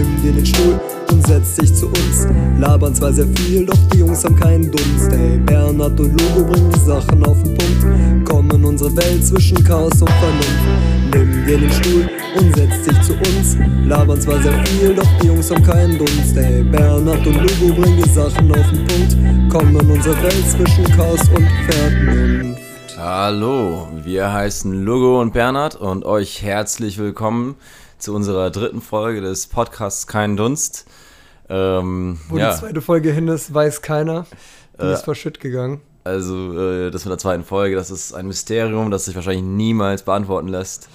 Nimm dir den Stuhl und setz dich zu uns. Labern zwar sehr viel, doch die Jungs haben keinen Dunst. Ey, Bernhard und Lugo bringen die Sachen auf den Punkt. Kommen unsere Welt zwischen Chaos und Vernunft. Nimm dir den Stuhl und setz dich zu uns. Labern zwar sehr viel, doch die Jungs haben keinen Dunst. Ey, Bernhard und Lugo bringen die Sachen auf den Punkt. Kommen unsere Welt zwischen Chaos und Vernunft. Hallo, wir heißen Lugo und Bernhard und euch herzlich willkommen zu unserer dritten Folge des Podcasts Kein Dunst. Ähm, Wo ja, die zweite Folge hin ist, weiß keiner. Die Äh, ist verschütt gegangen. also äh, das mit der zweiten Folge, das ist ein Mysterium, das sich wahrscheinlich niemals beantworten lässt.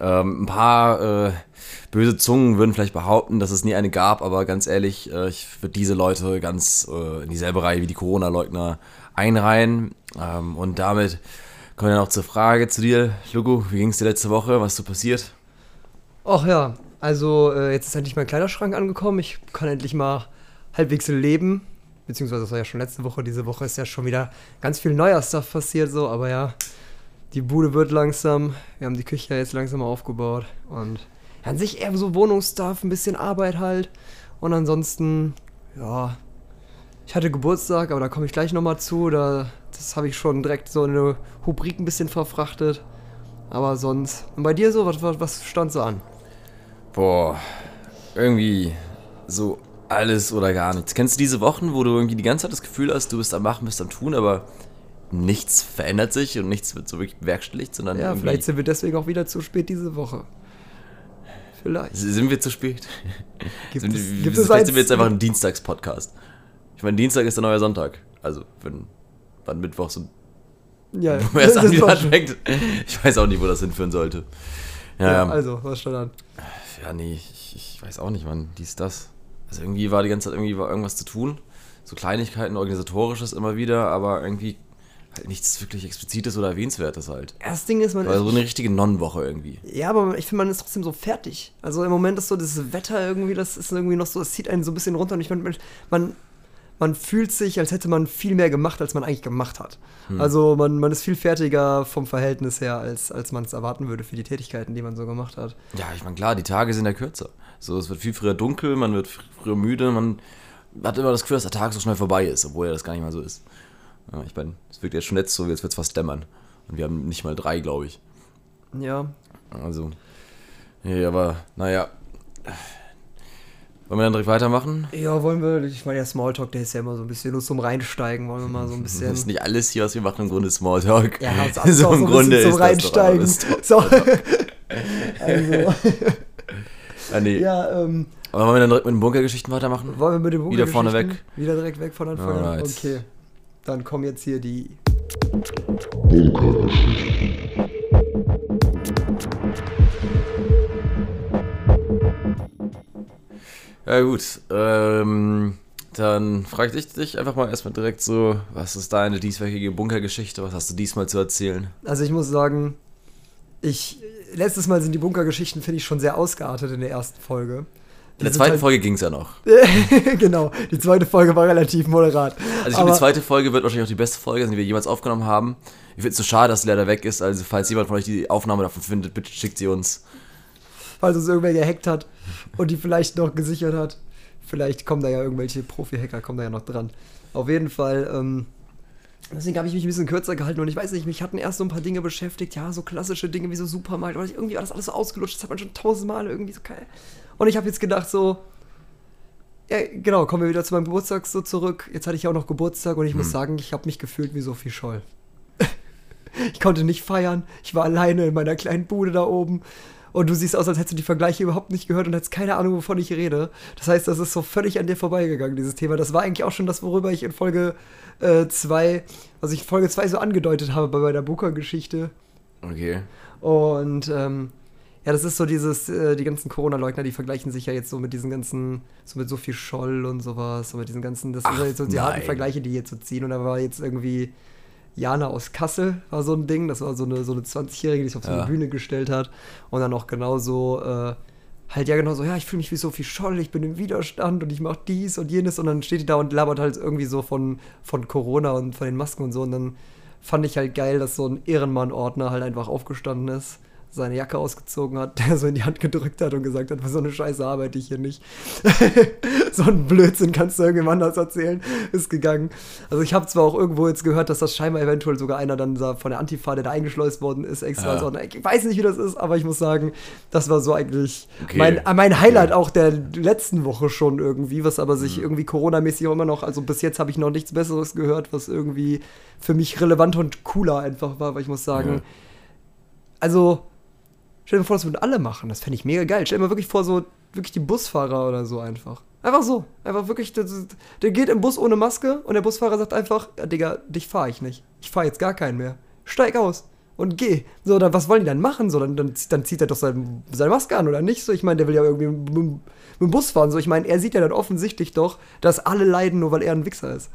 Ähm, ein paar äh, böse Zungen würden vielleicht behaupten, dass es nie eine gab, aber ganz ehrlich, äh, ich würde diese Leute ganz äh, in dieselbe Reihe wie die Corona-Leugner einreihen. Ähm, und damit kommen wir dann auch zur Frage zu dir, Lugo, wie ging es dir letzte Woche? Was ist so passiert? Ach ja, also äh, jetzt ist endlich mein Kleiderschrank angekommen. Ich kann endlich mal halbwegs leben. Beziehungsweise das war ja schon letzte Woche. Diese Woche ist ja schon wieder ganz viel neuer Stuff passiert so. Aber ja, die Bude wird langsam. Wir haben die Küche jetzt langsam aufgebaut. Und an sich eher so Wohnungsstuff, ein bisschen Arbeit halt. Und ansonsten, ja, ich hatte Geburtstag, aber da komme ich gleich nochmal zu. Da, das habe ich schon direkt so in eine Rubrik ein bisschen verfrachtet. Aber sonst. Und bei dir so, was, was, was stand so an? Boah, irgendwie so alles oder gar nichts. Kennst du diese Wochen, wo du irgendwie die ganze Zeit das Gefühl hast, du bist am Machen, bist am Tun, aber nichts verändert sich und nichts wird so wirklich bewerkstelligt, sondern Ja, vielleicht sind wir deswegen auch wieder zu spät diese Woche. Vielleicht. sind wir zu spät. Gibt sind, es, gibt es vielleicht sind wir jetzt einfach ein Dienstagspodcast. Ich meine, Dienstag ist der neue Sonntag. Also, wenn dann Mittwoch so Ja, wo erst an wieder schon- anfängt. Ich weiß auch nicht, wo das hinführen sollte. Ja, ja, also, was stand an? Ja nee, ich, ich weiß auch nicht, wann dies, das. Also irgendwie war die ganze Zeit irgendwie war irgendwas zu tun. So Kleinigkeiten, organisatorisches immer wieder, aber irgendwie halt nichts wirklich Explizites oder Erwähnenswertes halt. Das Ding ist, man War ist, so eine richtige Nonnenwoche irgendwie. Ja, aber ich finde, man ist trotzdem so fertig. Also im Moment ist so das Wetter irgendwie, das ist irgendwie noch so, es zieht einen so ein bisschen runter und ich meine, man, man fühlt sich, als hätte man viel mehr gemacht, als man eigentlich gemacht hat. Hm. Also man, man ist viel fertiger vom Verhältnis her, als, als man es erwarten würde für die Tätigkeiten, die man so gemacht hat. Ja, ich meine, klar, die Tage sind ja kürzer. So, es wird viel früher dunkel, man wird fr- früher müde, man hat immer das Gefühl, dass der Tag so schnell vorbei ist, obwohl er das gar nicht mal so ist. Ja, ich meine, es wirkt jetzt schon jetzt so, jetzt wird es fast dämmern. Und wir haben nicht mal drei, glaube ich. Ja, Also, nee, aber naja. Wollen wir dann direkt weitermachen? Ja, wollen wir, ich meine, der Smalltalk, der ist ja immer so ein bisschen nur zum Reinsteigen, wollen wir mal so ein Das bisschen. ist nicht alles hier, was wir machen, im Grunde Smalltalk. Ja, das ist so auch im so ein Grunde bisschen zum ist das doch Reinsteigen. alles So. also, Ah, nee. ja, ähm, Aber wollen wir dann direkt mit den Bunkergeschichten weitermachen? wollen wir mit dem Wieder vorne Bunkergeschichten Wieder direkt weg von Anfang an? Alright. Okay. Dann kommen jetzt hier die. Ja gut, ähm, dann frage ich dich einfach mal erstmal direkt so, was ist deine dieswöchige Bunkergeschichte? Was hast du diesmal zu erzählen? Also ich muss sagen, ich. Letztes Mal sind die Bunkergeschichten, finde ich, schon sehr ausgeartet in der ersten Folge. In der zweiten halt- Folge ging es ja noch. genau, die zweite Folge war relativ moderat. Also ich glaube, die zweite Folge wird wahrscheinlich auch die beste Folge sein, die wir jemals aufgenommen haben. Ich finde es so schade, dass sie leider weg ist. Also falls jemand von euch die Aufnahme davon findet, bitte schickt sie uns. Falls uns irgendwer gehackt hat und die vielleicht noch gesichert hat. Vielleicht kommen da ja irgendwelche Profi-Hacker, kommen da ja noch dran. Auf jeden Fall, ähm, deswegen habe ich mich ein bisschen kürzer gehalten und ich weiß nicht, mich hatten erst so ein paar Dinge beschäftigt, ja, so klassische Dinge wie so Supermarkt, aber irgendwie war das alles so ausgelutscht, das hat man schon tausendmal irgendwie so geil. Und ich habe jetzt gedacht so, ja, genau, kommen wir wieder zu meinem Geburtstag so zurück. Jetzt hatte ich ja auch noch Geburtstag und ich muss sagen, ich habe mich gefühlt wie Sophie Scholl. ich konnte nicht feiern, ich war alleine in meiner kleinen Bude da oben. Und du siehst aus, als hättest du die Vergleiche überhaupt nicht gehört und hättest keine Ahnung, wovon ich rede. Das heißt, das ist so völlig an dir vorbeigegangen, dieses Thema. Das war eigentlich auch schon das, worüber ich in Folge 2, was ich in Folge 2 so angedeutet habe bei meiner Booker-Geschichte. Okay. Und ähm, ja, das ist so dieses, äh, die ganzen Corona-Leugner, die vergleichen sich ja jetzt so mit diesen ganzen, so mit Sophie Scholl und sowas, so mit diesen ganzen, das Ach, sind jetzt so die harten. Vergleiche, die jetzt so ziehen. Und da war jetzt irgendwie Jana aus Kassel, war so ein Ding, das war so eine, so eine 20-Jährige, die sich auf so eine Ja. Bühne gestellt hat. Und dann auch genauso, äh, halt ja genau so, ja, ich fühle mich wie Sophie Scholl, ich bin im Widerstand und ich mache dies und jenes. Und dann steht die da und labert halt irgendwie so von, von Corona und von den Masken und so. Und dann fand ich halt geil, dass so ein Ehrenmann-Ordner halt einfach aufgestanden ist, seine Jacke ausgezogen hat, der so in die Hand gedrückt hat und gesagt hat, für so eine Scheiße arbeite ich hier nicht. so ein Blödsinn kannst du irgendjemand anders erzählen, ist gegangen. Also ich habe zwar auch irgendwo jetzt gehört, dass das scheinbar eventuell sogar einer dann von der Antifa, der da eingeschleust worden ist, extra. Ja. So, ich weiß nicht, wie das ist, aber ich muss sagen, das war so eigentlich okay. mein, mein Highlight okay. auch der letzten Woche schon irgendwie, was aber sich mhm. irgendwie Corona-mäßig auch immer noch, also bis jetzt habe ich noch nichts Besseres gehört, was irgendwie für mich relevant und cooler einfach war, weil ich muss sagen, ja. also Stell dir vor, das würden alle machen. Das fände ich mega geil. Stell dir mal wirklich vor, so wirklich die Busfahrer oder so einfach. Einfach so. Einfach wirklich, der, der geht im Bus ohne Maske und der Busfahrer sagt einfach, ja, Digga, dich fahre ich nicht. Ich fahre jetzt gar keinen mehr. Steig aus und geh. So, dann was wollen die dann machen? So, dann, dann, dann zieht er doch sein, seine Maske an, oder nicht? So, ich meine, der will ja irgendwie mit, mit, mit dem Bus fahren. So, ich meine, er sieht ja dann offensichtlich doch, dass alle leiden, nur weil er ein Wichser ist.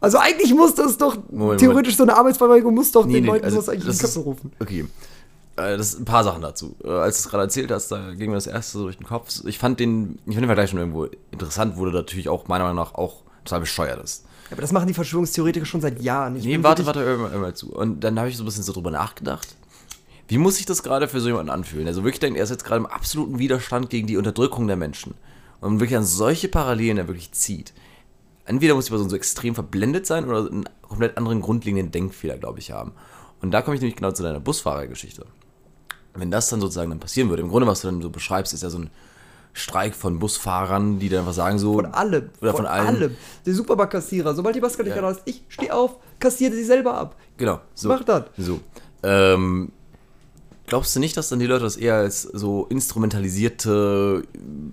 Also eigentlich muss das doch, Moment, theoretisch Moment. so eine Arbeitsverweigerung muss doch nee, den nee, Leuten also, sowas eigentlich in die Köpfe rufen. Okay, das ein paar Sachen dazu. Äh, als du es gerade erzählt hast, da ging mir das erste so durch den Kopf. Ich fand den, ich fand den Vergleich schon irgendwo interessant, wurde natürlich auch meiner Meinung nach auch total bescheuert ist. Aber das machen die Verschwörungstheoretiker schon seit Jahren. Ich nee, warte, warte, hör mal, hör mal zu. Und dann habe ich so ein bisschen so drüber nachgedacht. Wie muss sich das gerade für so jemanden anfühlen? Also wirklich denkt, er ist jetzt gerade im absoluten Widerstand gegen die Unterdrückung der Menschen. Und wirklich an solche Parallelen er wirklich zieht. Entweder muss die Person so extrem verblendet sein oder einen komplett anderen grundlegenden Denkfehler, glaube ich, haben. Und da komme ich nämlich genau zu deiner Busfahrergeschichte wenn das dann sozusagen dann passieren würde, im Grunde, was du dann so beschreibst, ist ja so ein Streik von Busfahrern, die dann einfach sagen so. Von allem. Oder von, von allen. allem. Der Supermarktkassierer, sobald die Maske nicht ja. hast, ich steh auf, kassiere sie selber ab. Genau. So. Mach das. So. Ähm, Glaubst du nicht, dass dann die Leute das eher als so instrumentalisierte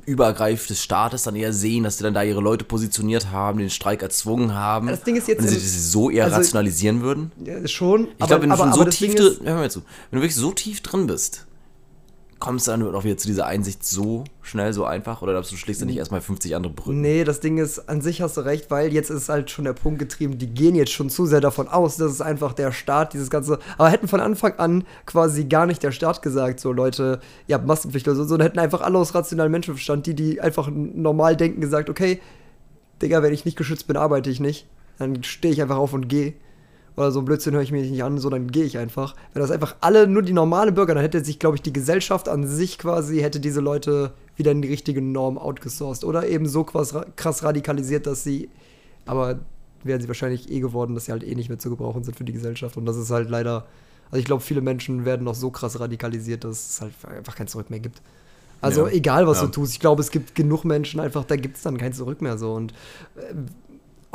Übergreif des Staates dann eher sehen, dass sie dann da ihre Leute positioniert haben, den Streik erzwungen haben? Das Ding ist jetzt und sie, sie so eher also, rationalisieren würden? Ja, schon. Ich glaube, wenn du aber, schon so tief drin, hör mal zu, wenn du wirklich so tief drin bist, kommst du dann auch wieder zu dieser Einsicht so schnell, so einfach? Oder glaubst du, schlägst du nicht erstmal 50 andere Brücken? Nee, das Ding ist, an sich hast du recht, weil jetzt ist halt schon der Punkt getrieben, die gehen jetzt schon zu sehr davon aus, dass es einfach der Staat, dieses Ganze. Aber hätten von Anfang an quasi gar nicht der Staat gesagt, so Leute, ihr habt Maskenpflicht oder so, sondern hätten einfach alle aus rationalem Menschenverstand, die, die einfach normal denken, gesagt, okay, Digga, wenn ich nicht geschützt bin, arbeite ich nicht. Dann stehe ich einfach auf und gehe oder so ein Blödsinn höre ich mir nicht an, so dann gehe ich einfach. Wenn das einfach alle, nur die normalen Bürger, dann hätte sich, glaube ich, die Gesellschaft an sich quasi, hätte diese Leute wieder in die richtige Norm outgesourced. Oder eben so krass, krass radikalisiert, dass sie, aber wären sie wahrscheinlich eh geworden, dass sie halt eh nicht mehr zu gebrauchen sind für die Gesellschaft. Und das ist halt leider, also ich glaube, viele Menschen werden noch so krass radikalisiert, dass es halt einfach kein Zurück mehr gibt. Also ja. egal, was ja. du tust, ich glaube, es gibt genug Menschen einfach, da gibt es dann kein Zurück mehr so. Und äh,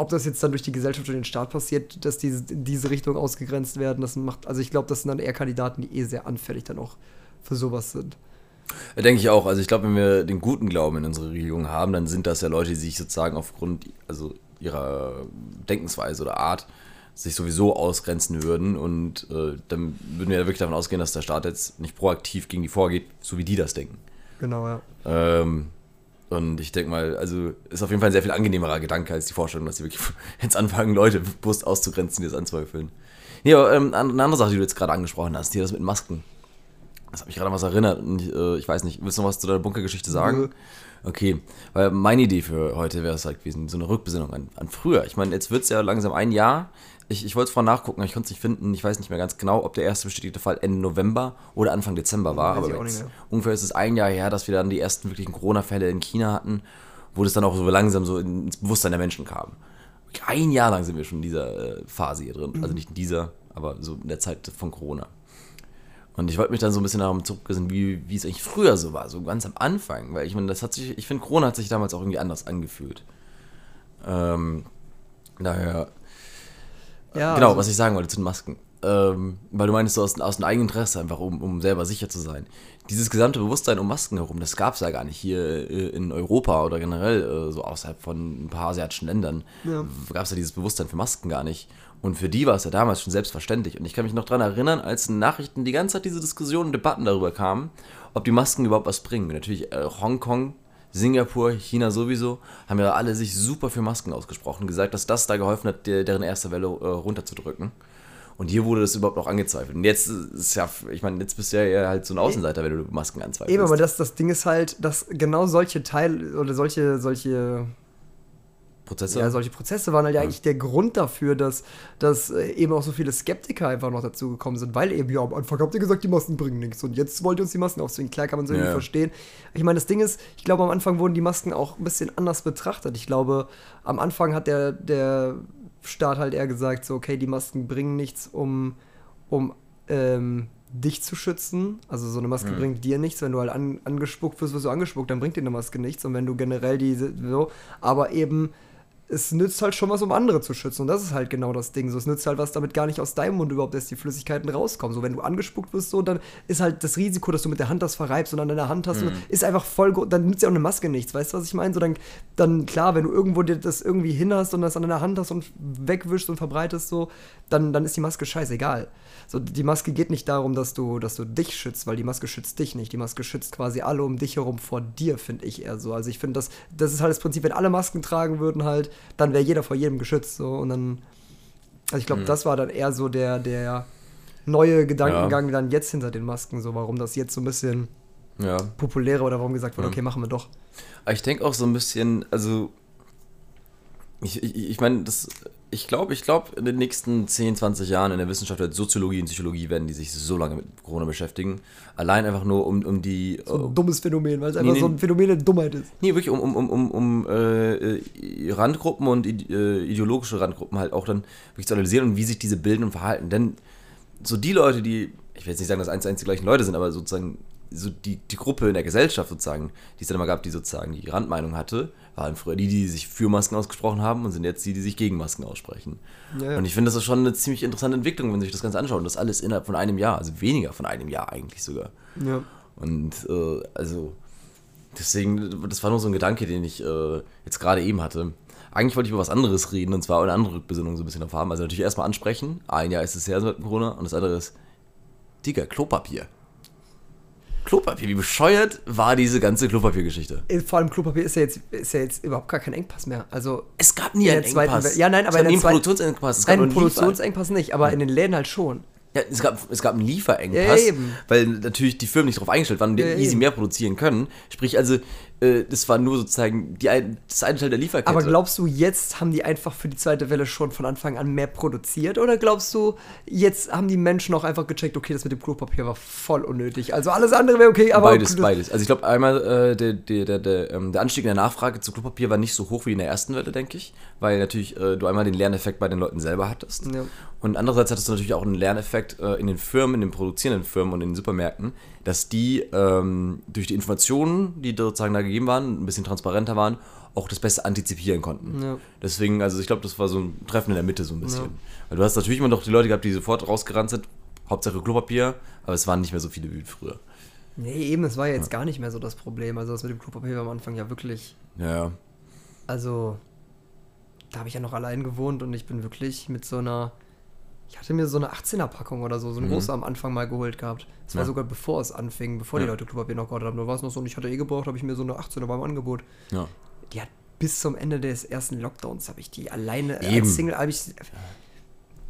ob das jetzt dann durch die Gesellschaft oder den Staat passiert, dass diese in diese Richtung ausgegrenzt werden, das macht, also ich glaube, das sind dann eher Kandidaten, die eh sehr anfällig dann auch für sowas sind. Denke ich auch. Also ich glaube, wenn wir den guten Glauben in unserer Regierung haben, dann sind das ja Leute, die sich sozusagen aufgrund also ihrer Denkensweise oder Art sich sowieso ausgrenzen würden. Und äh, dann würden wir ja wirklich davon ausgehen, dass der Staat jetzt nicht proaktiv gegen die vorgeht, so wie die das denken. Genau, ja. Ähm, und ich denke mal, also ist auf jeden Fall ein sehr viel angenehmerer Gedanke als die Vorstellung, dass sie wirklich jetzt anfangen, Leute bewusst auszugrenzen, die das anzweifeln. Nee, aber ähm, eine andere Sache, die du jetzt gerade angesprochen hast, hier das mit Masken. Das hat mich gerade an was erinnert. Und ich, äh, ich weiß nicht, willst du noch was zu deiner Bunkergeschichte sagen? Mhm. Okay, weil meine Idee für heute wäre es halt gewesen, so eine Rückbesinnung an, an früher. Ich meine, jetzt wird es ja langsam ein Jahr ich, ich wollte es vorher nachgucken, aber ich konnte es nicht finden. Ich weiß nicht mehr ganz genau, ob der erste bestätigte Fall Ende November oder Anfang Dezember war. aber jetzt, ungefähr ist es ein Jahr her, dass wir dann die ersten wirklichen Corona-Fälle in China hatten, wo das dann auch so langsam so ins Bewusstsein der Menschen kam. Ein Jahr lang sind wir schon in dieser äh, Phase hier drin. Also mhm. Also nicht in dieser, aber so in der Zeit von Corona. Und ich wollte mich dann so ein bisschen darum zurückgesehen, wie, wie es eigentlich früher so war, so ganz am Anfang. Weil ich meine, das hat sich, ich finde, Corona hat sich damals auch irgendwie anders angefühlt. Ähm, daher ja, genau, also, was ich sagen wollte zu den Masken. Ähm, weil du meinst, so aus, aus dem eigenen Interesse, einfach um, um selber sicher zu sein. Dieses gesamte Bewusstsein um Masken herum, das gab es ja gar nicht hier äh, in Europa oder generell äh, so außerhalb von ein paar asiatischen Ländern. Ja. Gab es ja dieses Bewusstsein für Masken gar nicht. Und für die war es ja damals schon selbstverständlich. Und ich kann mich noch daran erinnern, als in Nachrichten die ganze Zeit diese Diskussionen und Debatten darüber kamen, ob die Masken überhaupt was bringen. Natürlich äh, Hongkong Singapur, China sowieso, haben ja alle sich super für Masken ausgesprochen, gesagt, dass das da geholfen hat, deren erste Welle äh, runterzudrücken. Und hier wurde das überhaupt noch angezweifelt. Und jetzt ist ja, ich meine, jetzt bist du ja halt so ein Außenseiter, wenn du Masken anzweifelst. Eben, aber das, das Ding ist halt, dass genau solche Teile oder solche, solche Prozesse? Ja, solche Prozesse waren halt ja. eigentlich der Grund dafür, dass, dass äh, eben auch so viele Skeptiker einfach noch dazu gekommen sind, weil eben, ja, am Anfang habt ihr gesagt, die Masken bringen nichts und jetzt wollt ihr uns die Masken aufzwingen. Klar kann man es irgendwie ja. verstehen. Ich meine, das Ding ist, ich glaube, am Anfang wurden die Masken auch ein bisschen anders betrachtet. Ich glaube, am Anfang hat der, der Staat halt eher gesagt, so, okay, die Masken bringen nichts, um, um ähm, dich zu schützen. Also so eine Maske mhm. bringt dir nichts. Wenn du halt an, angespuckt wirst, wirst du angespuckt, dann bringt dir eine Maske nichts. Und wenn du generell diese, so, aber eben es nützt halt schon was, um andere zu schützen. Und das ist halt genau das Ding. So, es nützt halt was, damit gar nicht aus deinem Mund überhaupt erst die Flüssigkeiten rauskommen. So, wenn du angespuckt wirst, so, dann ist halt das Risiko, dass du mit der Hand das verreibst und an deiner Hand hast, mhm. ist einfach voll, dann nützt ja auch eine Maske nichts. Weißt du, was ich meine? So, dann, dann, klar, wenn du irgendwo dir das irgendwie hin hast und das an deiner Hand hast und wegwischst und verbreitest, so, dann, dann ist die Maske scheißegal. So, die Maske geht nicht darum, dass du, dass du dich schützt, weil die Maske schützt dich nicht. Die Maske schützt quasi alle um dich herum vor dir, finde ich eher so. Also ich finde, das, das ist halt das Prinzip, wenn alle Masken tragen würden halt, dann wäre jeder vor jedem geschützt. So. Und dann, also ich glaube, mhm. das war dann eher so der, der neue Gedankengang ja. dann jetzt hinter den Masken, so warum das jetzt so ein bisschen ja. populärer oder warum gesagt wurde, mhm. okay, machen wir doch. Ich denke auch so ein bisschen, also ich, ich, ich meine, das ich glaube, ich glaube, in den nächsten 10, 20 Jahren in der Wissenschaft, Soziologie und Psychologie, werden die sich so lange mit Corona beschäftigen. Allein einfach nur um, um die. So ein dummes Phänomen, weil es einfach nee, so ein Phänomen der Dummheit ist. Nee, wirklich um, um, um, um, um äh, Randgruppen und äh, ideologische Randgruppen halt auch dann wirklich zu analysieren und wie sich diese bilden und verhalten. Denn so die Leute, die, ich will jetzt nicht sagen, dass eins zu eins die gleichen Leute sind, aber sozusagen so die, die Gruppe in der Gesellschaft sozusagen, die es dann immer gab, die sozusagen die Randmeinung hatte, waren früher die, die sich für Masken ausgesprochen haben und sind jetzt die, die sich gegen Masken aussprechen. Ja, ja. Und ich finde, das ist schon eine ziemlich interessante Entwicklung, wenn man sich das Ganze anschaut. Und das alles innerhalb von einem Jahr, also weniger von einem Jahr eigentlich sogar. Ja. Und äh, also deswegen, das war nur so ein Gedanke, den ich äh, jetzt gerade eben hatte. Eigentlich wollte ich über was anderes reden, und zwar eine andere Rückbesinnung so ein bisschen auf haben. Also natürlich erstmal ansprechen. Ein Jahr ist es her seit Corona und das andere ist, Digga, Klopapier. Klopapier. Wie bescheuert war diese ganze Klopapiergeschichte? Äh, vor allem Klopapier ist ja jetzt, ist ja jetzt überhaupt gar kein Engpass mehr. Also es gab nie einen Engpass. ja, nein, aber es gab in nie einen Produktionsengpass. Es gab einen Produktionsengpass nicht, aber in den Läden halt schon. Ja, es gab, es gab einen Lieferengpass, ja, weil natürlich die Firmen nicht darauf eingestellt waren und die ja, easy eben. mehr produzieren können. Sprich, also äh, das war nur sozusagen die das eine Teil der Lieferkette. Aber glaubst du, jetzt haben die einfach für die zweite Welle schon von Anfang an mehr produziert? Oder glaubst du, jetzt haben die Menschen auch einfach gecheckt, okay, das mit dem Klopapier war voll unnötig? Also alles andere wäre okay, aber. Beides, beides. Also ich glaube, einmal äh, der, der, der, der, ähm, der Anstieg in der Nachfrage zu Klopapier war nicht so hoch wie in der ersten Welle, denke ich. Weil natürlich äh, du einmal den Lerneffekt bei den Leuten selber hattest. Und andererseits hattest du natürlich auch einen Lerneffekt äh, in den Firmen, in den produzierenden Firmen und in den Supermärkten, dass die ähm, durch die Informationen, die sozusagen da gegeben waren, ein bisschen transparenter waren, auch das Beste antizipieren konnten. Ja. Deswegen, also ich glaube, das war so ein Treffen in der Mitte so ein bisschen. Ja. Weil du hast natürlich immer noch die Leute gehabt, die sofort rausgerannt sind, Hauptsache Klopapier, aber es waren nicht mehr so viele wie früher. Nee, eben, es war ja jetzt ja. gar nicht mehr so das Problem. Also das mit dem Klopapier war am Anfang ja wirklich. Ja. Also, da habe ich ja noch allein gewohnt und ich bin wirklich mit so einer ich hatte mir so eine 18er-Packung oder so, so eine mhm. große am Anfang mal geholt gehabt. Das war ja. sogar bevor es anfing, bevor ja. die Leute Klopapier noch geordert haben. Da war es noch so und ich hatte eh gebraucht, habe ich mir so eine 18er beim Angebot. Ja. Die hat bis zum Ende des ersten Lockdowns, habe ich die alleine Eben. als Single, habe ich.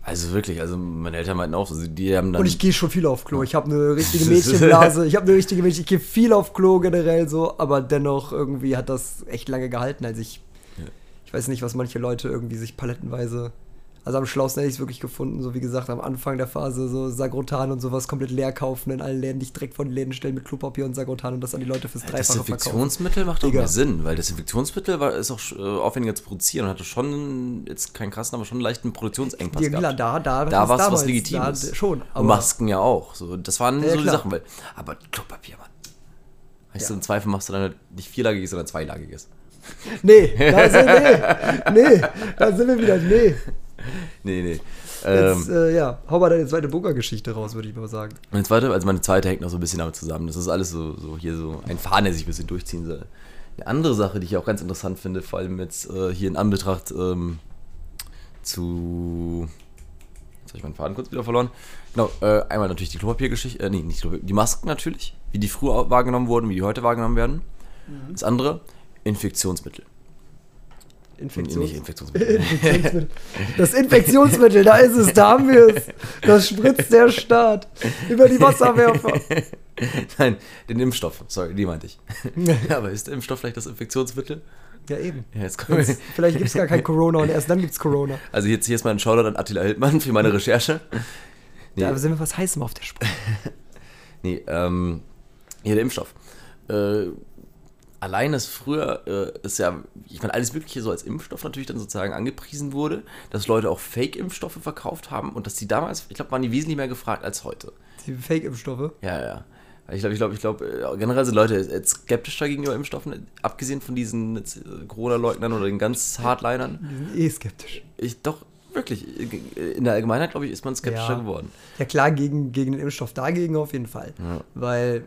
Also wirklich, also meine Eltern meinten auch, also die haben dann. Und ich gehe schon viel auf Klo. Ich habe eine richtige Mädchenblase. ich habe eine richtige Mädchen. Ich gehe viel auf Klo generell so, aber dennoch irgendwie hat das echt lange gehalten, als ich. Ja. Ich weiß nicht, was manche Leute irgendwie sich palettenweise also am schlausten hätte ich es wirklich gefunden, so wie gesagt, am Anfang der Phase so Sagrotan und sowas komplett leer kaufen, in allen Läden nicht direkt von den Läden stellen mit Klopapier und Sagrotan und das an die Leute fürs Dreifache verkaufen. Desinfektionsmittel macht doch mehr Sinn, weil Desinfektionsmittel war, ist auch äh, aufwendiger zu produzieren und hatte schon, jetzt keinen krassen, aber schon einen leichten Produktionsengpass ja, gehabt. Da, da, da war es was Legitimes. Da, schon. und Masken ja auch. So, das waren ja, so die Sachen. Weil, aber Klopapier, Mann. Weißt ja. du, im Zweifel machst du dann halt nicht vierlagiges, sondern zweilagiges. Nee, da sind, nee, nee, da sind wir wieder, nee. nee, nee. Jetzt, ähm, äh, ja, hau mal deine zweite Bunkergeschichte raus, würde ich mal sagen. Meine zweite, also meine zweite hängt noch so ein bisschen damit zusammen. Das ist alles so, so hier so ein Faden, der sich ein bisschen durchziehen soll. Eine andere Sache, die ich auch ganz interessant finde, vor allem jetzt äh, hier in Anbetracht ähm, zu. Jetzt habe ich meinen Faden kurz wieder verloren. Genau, äh, einmal natürlich die Klopapiergeschichte, äh, nee, nicht Klopapier, die Masken natürlich, wie die früher wahrgenommen wurden, wie die heute wahrgenommen werden. Mhm. Das andere, Infektionsmittel. Infektions Infektionsmittel. Das Infektionsmittel, da ist es, da haben wir es. Das spritzt der Staat über die Wasserwerfer. Nein, den Impfstoff, sorry, die meinte ich. Aber ist der Impfstoff vielleicht das Infektionsmittel? Ja, eben. Ja, jetzt kommen Jetzt, vielleicht gibt es gar kein Corona und erst dann gibt es Corona. Also jetzt hier ist mal ein Shoutout an Attila Hildmann für meine Recherche. Nee, Da sind wir was Heißem auf der Spur. nee ähm, hier der Impfstoff. Äh, allein das früher äh, ist ja, ich meine, alles Mögliche so als Impfstoff natürlich dann sozusagen angepriesen wurde, dass Leute auch Fake-Impfstoffe verkauft haben und dass die damals, ich glaube, waren die wesentlich mehr gefragt als heute. Die Fake-Impfstoffe. Ja, ja. Ich glaube, ich glaube, ich glaube, generell sind Leute jetzt skeptischer gegenüber Impfstoffen, abgesehen von diesen äh, Corona-Leugnern oder den ganz Hardlinern. Die sind eh skeptisch. Ich doch, wirklich, in der Allgemeinheit, glaube ich, ist man skeptischer Ja. geworden. Ja klar, gegen, gegen den Impfstoff dagegen auf jeden Fall. Ja. Weil,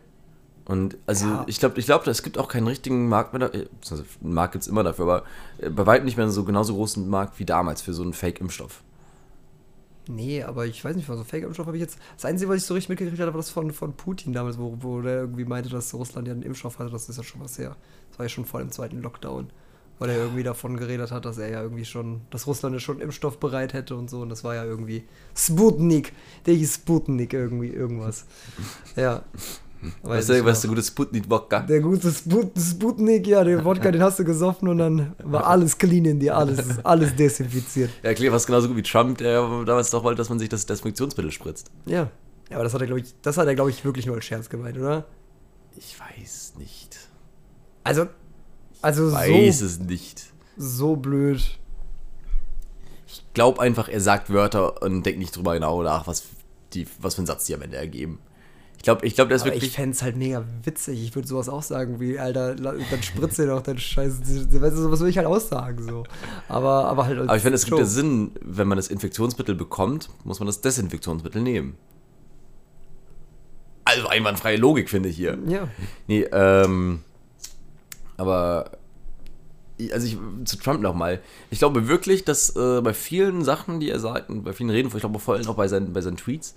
Und also Ja. ich glaube, ich glaube, es gibt auch keinen richtigen Markt mehr. da- beziehungsweise Einen Markt gibt es immer dafür, aber äh, bei weitem nicht mehr so genauso großen Markt wie damals für so einen Fake-Impfstoff. nee, aber ich weiß nicht, was so Fake-Impfstoff habe ich jetzt. Das Einzige, was ich so richtig mitgekriegt habe, war das von, von Putin damals, wo, wo der irgendwie meinte, dass Russland ja einen Impfstoff hatte. Das ist ja schon was her. Das war ja schon vor dem zweiten Lockdown. Weil er irgendwie davon geredet hat, dass er ja irgendwie schon, dass Russland ja schon Impfstoff bereit hätte und so. Und das war ja irgendwie Sputnik. Der hieß Sputnik irgendwie, irgendwas. Ja. Weißt Weiß du, ich was der gute Sputnik-Wodka? Der gute Sput Sputnik, ja, den Wodka, den hast du gesoffen und dann war alles clean in dir, alles, alles desinfiziert. Ja, klar, was genauso gut wie Trump, der damals doch wollte, dass man sich das Desinfektionsmittel spritzt. Ja. Ja, aber das hat er, glaube ich, das hat er, glaube ich, wirklich nur als Scherz gemeint, oder? Ich weiß nicht. Also, also Weiß so, es nicht. so blöd. Ich glaube einfach, er sagt Wörter und denkt nicht drüber genau nach, was, die, was für einen Satz die am Ende ergeben. Ich glaube, ich glaub, der ist Aber ich wirklich. fände es halt mega witzig. Ich würde sowas auch sagen, wie, Alter, dann spritze doch dein Scheiß. Weißt du, sowas würde ich halt aussagen, so. Aber, aber halt. Aber ich finde, es gibt ja. Sinn, wenn man das Infektionsmittel bekommt, muss man das Desinfektionsmittel nehmen. Also einwandfreie Logik, finde ich hier. Ja. Nee, ähm. Aber. Also ich, zu Trump nochmal. Ich glaube wirklich, dass äh, bei vielen Sachen, die er sagt, und bei vielen Reden, ich glaube vor allem auch bei seinen, bei seinen Tweets,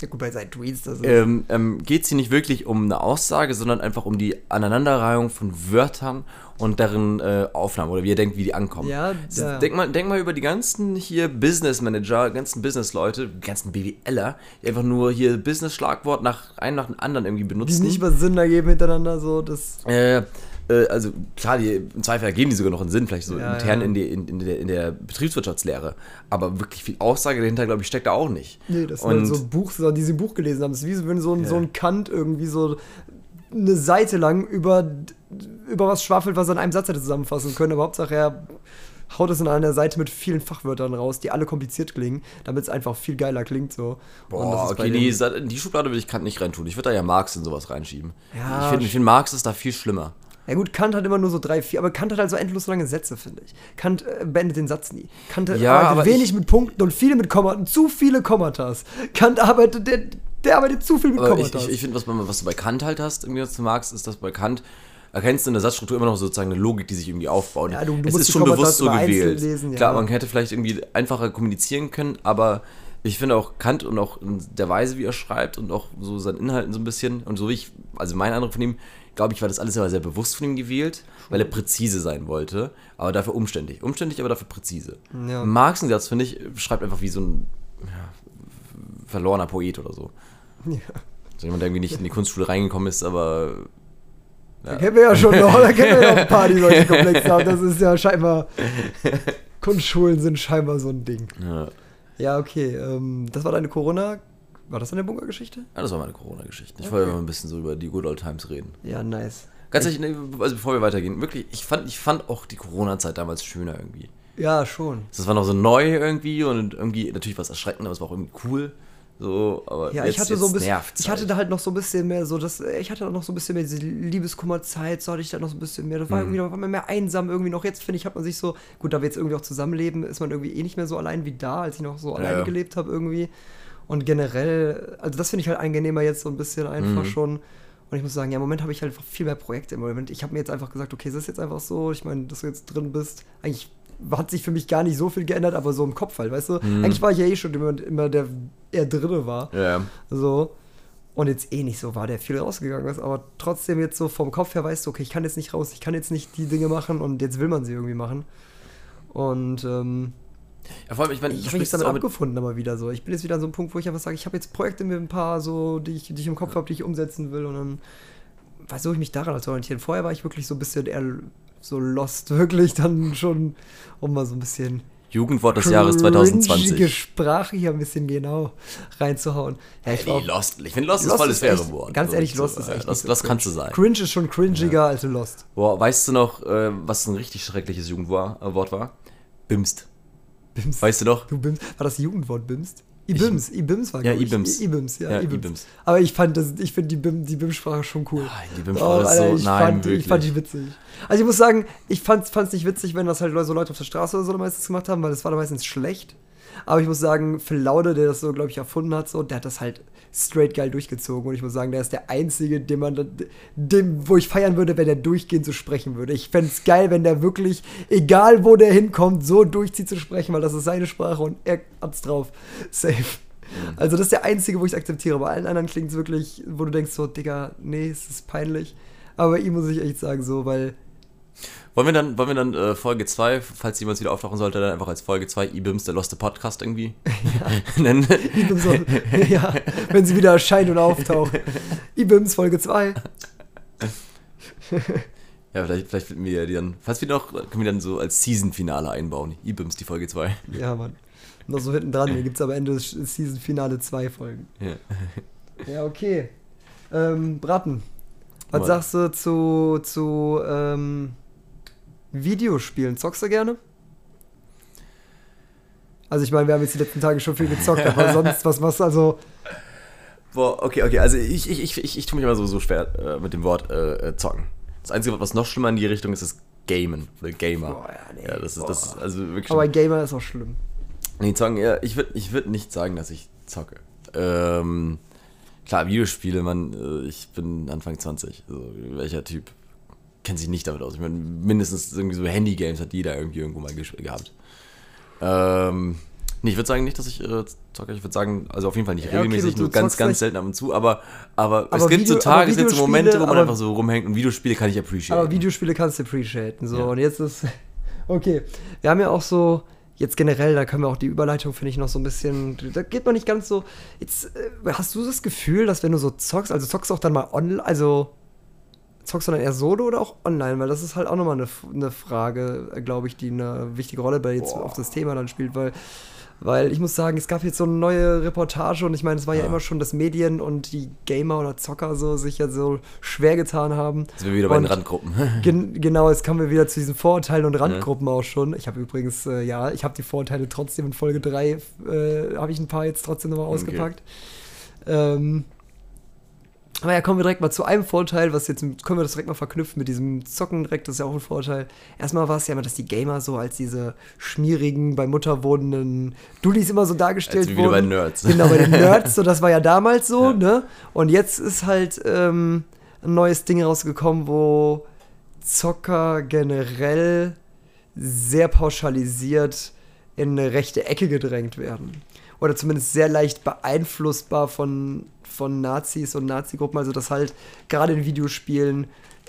ja. Gut, bei seinen Tweets, das ist. ähm, ähm, geht es hier nicht wirklich um eine Aussage, sondern einfach um die Aneinanderreihung von Wörtern und deren äh, Aufnahme oder wie er denkt, wie die ankommen. Ja, ja. Denk, mal, denk mal über die ganzen hier Business Manager, ganzen Business-Leute, die ganzen BWLer, die einfach nur hier Business-Schlagwort nach einem nach dem anderen irgendwie die benutzen. nicht mal Sinn ergeben hintereinander, so. Das. Äh, äh, also klar, die, im Zweifel ergeben die sogar noch einen Sinn, vielleicht so Ja, intern ja. In, die, in, in, der, in der Betriebswirtschaftslehre. Aber wirklich viel Aussage dahinter, glaube ich, steckt da auch nicht. Nee, das sind so Buch, so, die sie im Buch gelesen haben. Das ist wie so, wenn so ein, Ja. so ein Kant irgendwie so eine Seite lang über, über was schwafelt, was er in einem Satz hätte zusammenfassen können. Aber Hauptsache er haut es in einer Seite mit vielen Fachwörtern raus, die alle kompliziert klingen, damit es einfach viel geiler klingt so. Und das Boah, okay, nee, die Schublade würde ich Kant nicht reintun. Ich würde da ja Marx in sowas reinschieben. Ja, ich finde, find, Marx ist da viel schlimmer. Ja gut, Kant hat immer nur so drei, vier, aber Kant hat halt so endlos lange Sätze, finde ich. Kant äh, beendet den Satz nie. Kant Ja, arbeitet wenig ich- mit Punkten und viele mit Kommaten, zu viele Kommatas. Kant arbeitet, der, der arbeitet zu viel mit Aber ich, Kommatas. ich, ich finde, was, was du bei Kant halt hast, im Gegensatz zu Marx, ist, dass bei Kant erkennst du in der Satzstruktur immer noch sozusagen eine Logik, die sich irgendwie aufbaut. Ja, du- du es ist schon Kommatas bewusst so gewählt. lesen, ja. Klar, man hätte vielleicht irgendwie einfacher kommunizieren können, aber ich finde auch Kant und auch in der Weise, wie er schreibt und auch so seinen Inhalten so ein bisschen und so wie ich, also mein Eindruck von ihm, glaube ich, war das alles immer sehr bewusst von ihm gewählt, weil er präzise sein wollte, aber dafür umständlich. Umständlich, aber dafür präzise. Ja. Marx, im Satz, finde ich, schreibt einfach wie so ein ja, verlorener Poet oder so. ja. So jemand, der irgendwie nicht in die Kunstschule reingekommen ist, aber. Da kennen wir ja schon noch, da kennen wir ja noch ein paar, die solche Komplexe haben. Das ist ja scheinbar. Kunstschulen sind scheinbar so ein Ding. Ja. Ja, okay. Ähm, das war deine Corona. War das deine Bunkergeschichte? Ja, das war meine Corona-Geschichte. Ich Okay. wollte mal ein bisschen so über die Good Old Times reden. Ja, nice. Ganz ehrlich, also bevor wir weitergehen, wirklich, ich fand, ich fand auch die Corona-Zeit damals schöner irgendwie. Ja, schon. Das war noch so neu irgendwie und irgendwie natürlich was erschreckend, aber es war auch irgendwie cool. So, aber Ja, jetzt, ich hatte so ein bisschen, ich hatte da halt noch so ein bisschen mehr so das, ich hatte noch so ein bisschen mehr diese Liebeskummerzeit, so hatte ich da noch so ein bisschen mehr, das war irgendwie, da war man mehr einsam irgendwie noch, jetzt finde ich, hat man sich so, gut, da wir jetzt irgendwie auch zusammenleben, ist man irgendwie eh nicht mehr so allein wie da, als ich noch so alleine ja. gelebt habe irgendwie und generell, also das finde ich halt angenehmer jetzt so ein bisschen einfach Mhm. schon und ich muss sagen, ja, im Moment habe ich halt viel mehr Projekte im Moment, ich habe mir jetzt einfach gesagt, okay, es ist jetzt einfach so, ich meine, dass du jetzt drin bist, eigentlich hat sich für mich gar nicht so viel geändert, aber so im Kopf halt, weißt du, eigentlich war ich ja eh schon immer, immer der eher drinne war. Ja, So. Und jetzt eh nicht so war, der viel rausgegangen ist, aber trotzdem jetzt so vom Kopf her weißt du, okay, ich kann jetzt nicht raus, ich kann jetzt nicht die Dinge machen und jetzt will man sie irgendwie machen. Und ähm, ja, vor allem, ich meine, ich habe mich damit abgefunden aber wieder so. Ich bin jetzt wieder an so einem Punkt, wo ich einfach sage, ich habe jetzt Projekte mit ein paar so, die ich, die ich im Kopf habe, die ich umsetzen will und dann versuche ich mich daran zu orientieren. Vorher war ich wirklich so ein bisschen eher so Lost wirklich dann schon, um mal so ein bisschen Jugendwort des Jahres cringige 2020. Sprache hier ein bisschen genau reinzuhauen. Ja, ich Ey, war nee, Lost. Ich finde Lost, ist Lost voll das ist faire Wort. Ganz So, ehrlich, so, Lost ist äh, echt Das, so das cringe. kannst du sein. Cringe ist schon cringiger als Lost. Boah, weißt du noch, äh, was ein richtig schreckliches Jugendwort äh, war? Bimst. Bims. Weißt du doch? Du Bims. War das Jugendwort Bims? Ibims, Ibims war Ja, ich. Ibims. Ibims, ja, Ja, Ibims. Ibims. Aber ich fand das, ich finde die Bim, die Bim-Sprache schon cool. Ah, die Bim-Sprache ist Alter, so- ich nein, fand, die- ich fand die wirklich. witzig. Also ich muss sagen, ich fand es nicht witzig, wenn das halt so Leute auf der Straße oder so meistens gemacht haben, weil das war dann meistens schlecht. Aber ich muss sagen, Phil Laude, der das so, glaube ich, erfunden hat, so, der hat das halt straight geil durchgezogen. Und ich muss sagen, der ist der Einzige, den man, dem, wo ich feiern würde, wenn der durchgehend so sprechen würde. Ich fände es geil, wenn der wirklich, egal wo der hinkommt, so durchzieht zu sprechen, weil das ist seine Sprache und er hat's drauf. Safe. Also das ist der Einzige, wo ich es akzeptiere. Bei allen anderen klingt es wirklich, wo du denkst so, Digga, nee, es ist peinlich. Aber ihm muss ich echt sagen, so, weil Wollen wir dann, wollen wir dann äh, Folge 2, falls jemand wieder auftauchen sollte, dann einfach als Folge 2 Ibims, der Loste Podcast irgendwie nennen? Ibims, ja, wenn sie wieder erscheint und auftaucht. Ibims Folge 2. Ja, vielleicht, vielleicht finden wir die dann, falls wir noch, können wir dann so als Season-Finale einbauen. Ibims, die Folge 2. Ja, Mann. Noch so hinten dran, hier gibt es am Ende des Season-Finale zwei Folgen. Ja. Ja, okay. Ähm, Braten, was Mal. sagst du zu, zu ähm, Videospielen? Zockst du gerne? Also ich meine, wir haben jetzt die letzten Tage schon viel gezockt, aber sonst, was machst du? Also, Boah, okay, okay, also ich, ich, ich, ich, ich tue mich immer so, so schwer äh, mit dem Wort äh, äh, zocken. Das Einzige, was noch schlimmer in die Richtung ist, ist Gamen oder Gamer. Boah, ja, nee, ja, das ist, das ist also wirklich. aber Gamer ist auch schlimm. Nee, zocken, ja, ich würde ich würd nicht sagen, dass ich zocke. Ähm, klar, Videospiele, man, äh, ich bin Anfang 20. Also, welcher Typ kennt sich nicht damit aus? Ich meine, mindestens irgendwie so Handy-Games hat jeder irgendwie irgendwo mal gespielt gehabt. Ähm, nee, ich würde sagen nicht, dass ich äh, zocke. Ich würde sagen, also auf jeden Fall nicht Ja, okay, regelmäßig, du- du nur ganz, ganz selten ab und zu. Aber, aber, es Aber gibt Video- so Tage, es gibt so Momente, wo man einfach so rumhängt und Videospiele kann ich appreciaten. Aber Videospiele kannst du appreciaten. So, Ja. und jetzt ist. Okay. Wir haben ja auch so. Jetzt generell, da können wir auch die Überleitung, finde ich, noch so ein bisschen. Da geht man nicht ganz so. Jetzt, äh, hast du das Gefühl, dass wenn du so zockst, also zockst du auch dann mal online, also zockst du dann eher solo oder auch online? Weil das ist halt auch nochmal eine, eine Frage, glaube ich, die eine wichtige Rolle bei jetzt Boah. auf das Thema dann spielt, weil. Weil ich muss sagen, es gab jetzt so eine neue Reportage und ich meine, es war ja, Ja. immer schon, dass Medien und die Gamer oder Zocker so sich ja so schwer getan haben. Jetzt sind wir wieder bei den Randgruppen. Gen genau, jetzt kommen wir wieder zu diesen Vorurteilen und Randgruppen auch schon. Ich habe übrigens, äh, ja, ich habe die Vorurteile trotzdem in Folge 3, äh, habe ich ein paar jetzt trotzdem nochmal Okay. ausgepackt. Ähm, aber ja, kommen wir direkt mal zu einem Vorteil, was jetzt, können wir das direkt mal verknüpfen mit diesem Zocken direkt, das ist ja auch ein Vorteil. Erstmal war es ja immer, dass die Gamer so als diese schmierigen, bei Mutter wohnenden Dullis immer so dargestellt Als wie bei. Nerds. Genau, bei den Nerds, so das war ja damals so, Ja. ne? Und jetzt ist halt ähm, ein neues Ding rausgekommen, wo Zocker generell sehr pauschalisiert in eine rechte Ecke gedrängt werden. Oder zumindest sehr leicht beeinflussbar von, von Nazis und Nazi-Gruppen. Also, dass halt gerade in Videospielen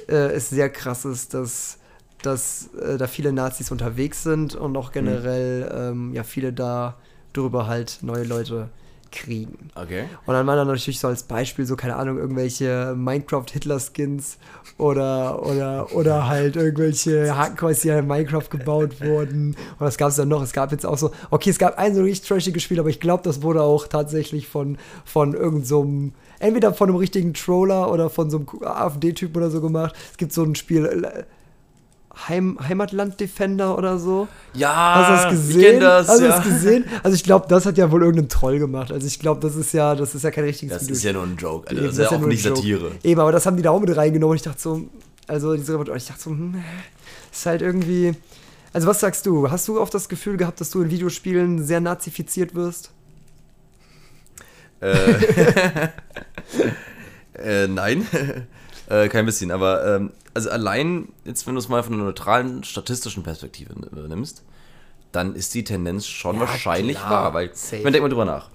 äh, es sehr krass ist, dass, dass äh, da viele Nazis unterwegs sind und auch generell ähm, ja viele da drüber halt neue Leute kriegen. Okay. Und dann waren da natürlich so als Beispiel so, keine Ahnung, irgendwelche Minecraft-Hitler-Skins oder, oder, oder halt irgendwelche Hakenkreuz, die ja in Minecraft gebaut wurden. Und das gab es dann noch. Es gab jetzt auch so, okay, es gab ein so richtig trashiges Spiel, aber ich glaube, das wurde auch tatsächlich von, von irgendeinem, so entweder von einem richtigen Troller oder von so einem AfD-Typ oder so gemacht. Es gibt so ein Spiel, äh, Heim, Heimatland-Defender oder so. Ja, Hast du das gesehen? ich kenn das, Hast du ja. das gesehen? Also ich glaube, das hat ja wohl irgendein Troll gemacht. Also ich glaube, das ist ja, das ist ja kein richtiges Das Video. ist ja nur ein Joke, Alter. Eben, Das ist ja auch nicht. Satire. Eben, aber das haben die da auch mit reingenommen. Und ich dachte so, also diese Reportage, ich dachte so, hm, ist halt irgendwie. Also was sagst du? Hast du auch das Gefühl gehabt, dass du in Videospielen sehr nazifiziert wirst? Äh, äh, nein. Äh, kein bisschen, aber ähm, also allein, jetzt wenn du es mal von einer neutralen statistischen Perspektive nimmst, dann ist die Tendenz schon Ja, wahrscheinlich klar. wahr, weil, Safe. ich meine, denk mal drüber nach.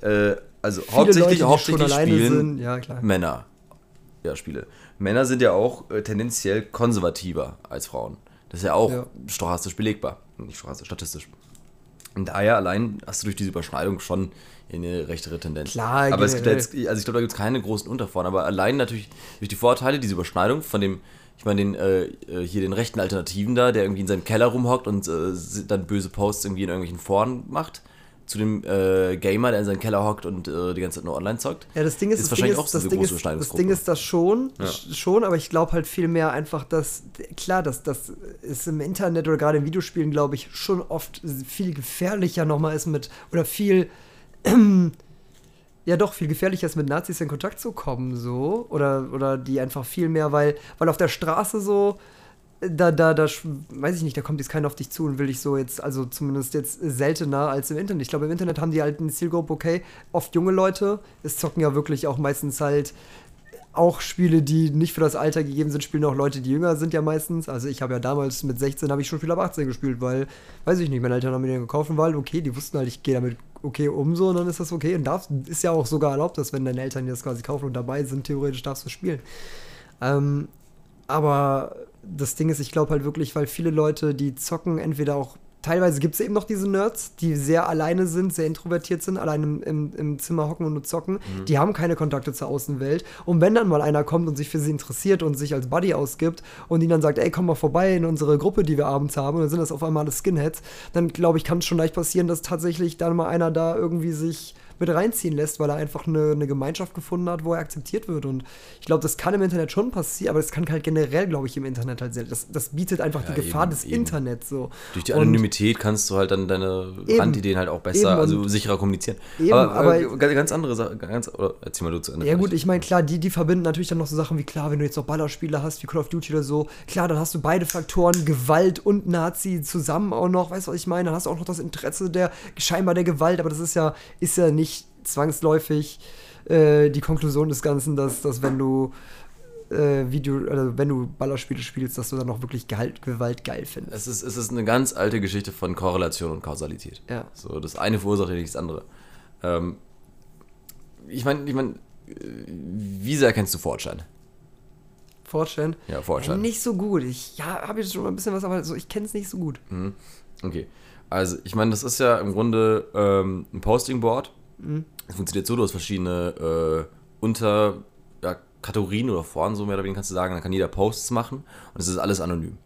Äh, also Viele hauptsächlich, Leute, hauptsächlich spielen ja. Männer. Ja, Spiele. Männer sind ja auch äh, tendenziell konservativer als Frauen. Das ist ja auch Ja. stochastisch belegbar. Nicht stochastisch, statistisch. Und daher allein hast du durch diese Überschneidung schon eine rechtere Tendenz. Klar, aber es gibt ja jetzt, also ich glaube, da gibt es keine großen Unterformen, aber allein natürlich durch die Vorteile, diese Überschneidung von dem Ich meine, den, äh, äh, hier den rechten Alternativen da, der irgendwie in seinem Keller rumhockt und äh, dann böse Posts irgendwie in irgendwelchen Foren macht. Zu dem äh, Gamer, der in seinem Keller hockt und äh, die ganze Zeit nur online zockt. Ja, das Ding ist, Ist das wahrscheinlich Ding auch ist, so das eine Ding große ist, das. Ding ist das schon, Ja. sch- schon, aber ich glaube halt viel mehr einfach, dass, klar, dass das ist im Internet oder gerade in Videospielen, glaube ich, schon oft viel gefährlicher nochmal ist mit, oder viel, ja doch, viel gefährlicher ist mit Nazis in Kontakt zu kommen, so, oder, oder die einfach viel mehr, weil, weil auf der Straße so, da, da, da, weiß ich nicht, da kommt jetzt keiner auf dich zu und will dich so jetzt, also zumindest jetzt seltener als im Internet. Ich glaube, im Internet haben die halt eine Zielgruppe, okay, oft junge Leute, es zocken ja wirklich auch meistens halt auch Spiele, die nicht für das Alter gegeben sind, spielen auch Leute, die jünger sind ja meistens. Also ich habe ja damals mit 16 habe ich schon viel ab 18 gespielt, weil, weiß ich nicht, meine Eltern haben mir den gekauft war halt okay, die wussten halt, ich gehe damit okay um so und dann ist das okay und darf, ist ja auch sogar erlaubt, dass wenn deine Eltern dir das quasi kaufen und dabei sind, theoretisch darfst du spielen. Ähm, aber das Ding ist, ich glaube halt wirklich, weil viele Leute, die zocken, entweder auch, teilweise gibt es eben noch diese Nerds, die sehr alleine sind, sehr introvertiert sind, allein im, im, im Zimmer hocken und nur zocken, die haben keine Kontakte zur Außenwelt. Und wenn dann mal einer kommt und sich für sie interessiert und sich als Buddy ausgibt und ihnen dann sagt, ey, komm mal vorbei in unsere Gruppe, die wir abends haben, und dann sind das auf einmal alle Skinheads, dann glaube ich, kann es schon leicht passieren, dass tatsächlich dann mal einer da irgendwie sich mit reinziehen lässt, weil er einfach eine, eine Gemeinschaft gefunden hat, wo er akzeptiert wird. Und ich glaube, das kann im Internet schon passieren, aber das kann halt generell, glaube ich, im Internet halt selten. Das, das bietet einfach Ja, die Gefahr eben, des eben. Internets so. Durch die Und- Anonymität kannst du halt dann deine Eben. Randideen halt auch besser, also und- sicherer kommunizieren. Aber, aber- äh, ganz andere Sache, ganz, oder erzähl mal du zu Ende. Ja gut, vielleicht. ich meine, klar, die, die verbinden natürlich dann noch so Sachen wie, klar, wenn du jetzt noch Ballerspiele hast, wie Call of Duty oder so, klar, dann hast du beide Faktoren, Gewalt und Nazi zusammen auch noch, weißt du, was ich meine? Dann hast du auch noch das Interesse der, scheinbar der Gewalt, aber das ist ja, ist ja nicht zwangsläufig äh, die Konklusion des Ganzen, dass, dass wenn du äh, Video, also wenn du Ballerspiele spielst, dass du dann noch wirklich Gehalt, Gewalt geil findest. Es ist, es ist eine ganz alte Geschichte von Korrelation und Kausalität. Ja. So, das eine verursacht ja nicht das andere. Ähm, ich meine, ich mein, wie sehr kennst du Fortschein? Fortran? Ja, Fortschein. Nicht so gut. Ich, ja, habe jetzt schon mal ein bisschen was, aber so, ich kenne es nicht so gut. Mhm. Okay. Also, ich meine, das ist ja im Grunde ähm, ein Posting-Board. Mhm. Es funktioniert so, du hast verschiedene äh, Unter- ja, oder Foren, so mehr oder weniger kannst du sagen. Dann kann jeder Posts machen und es ist alles anonym.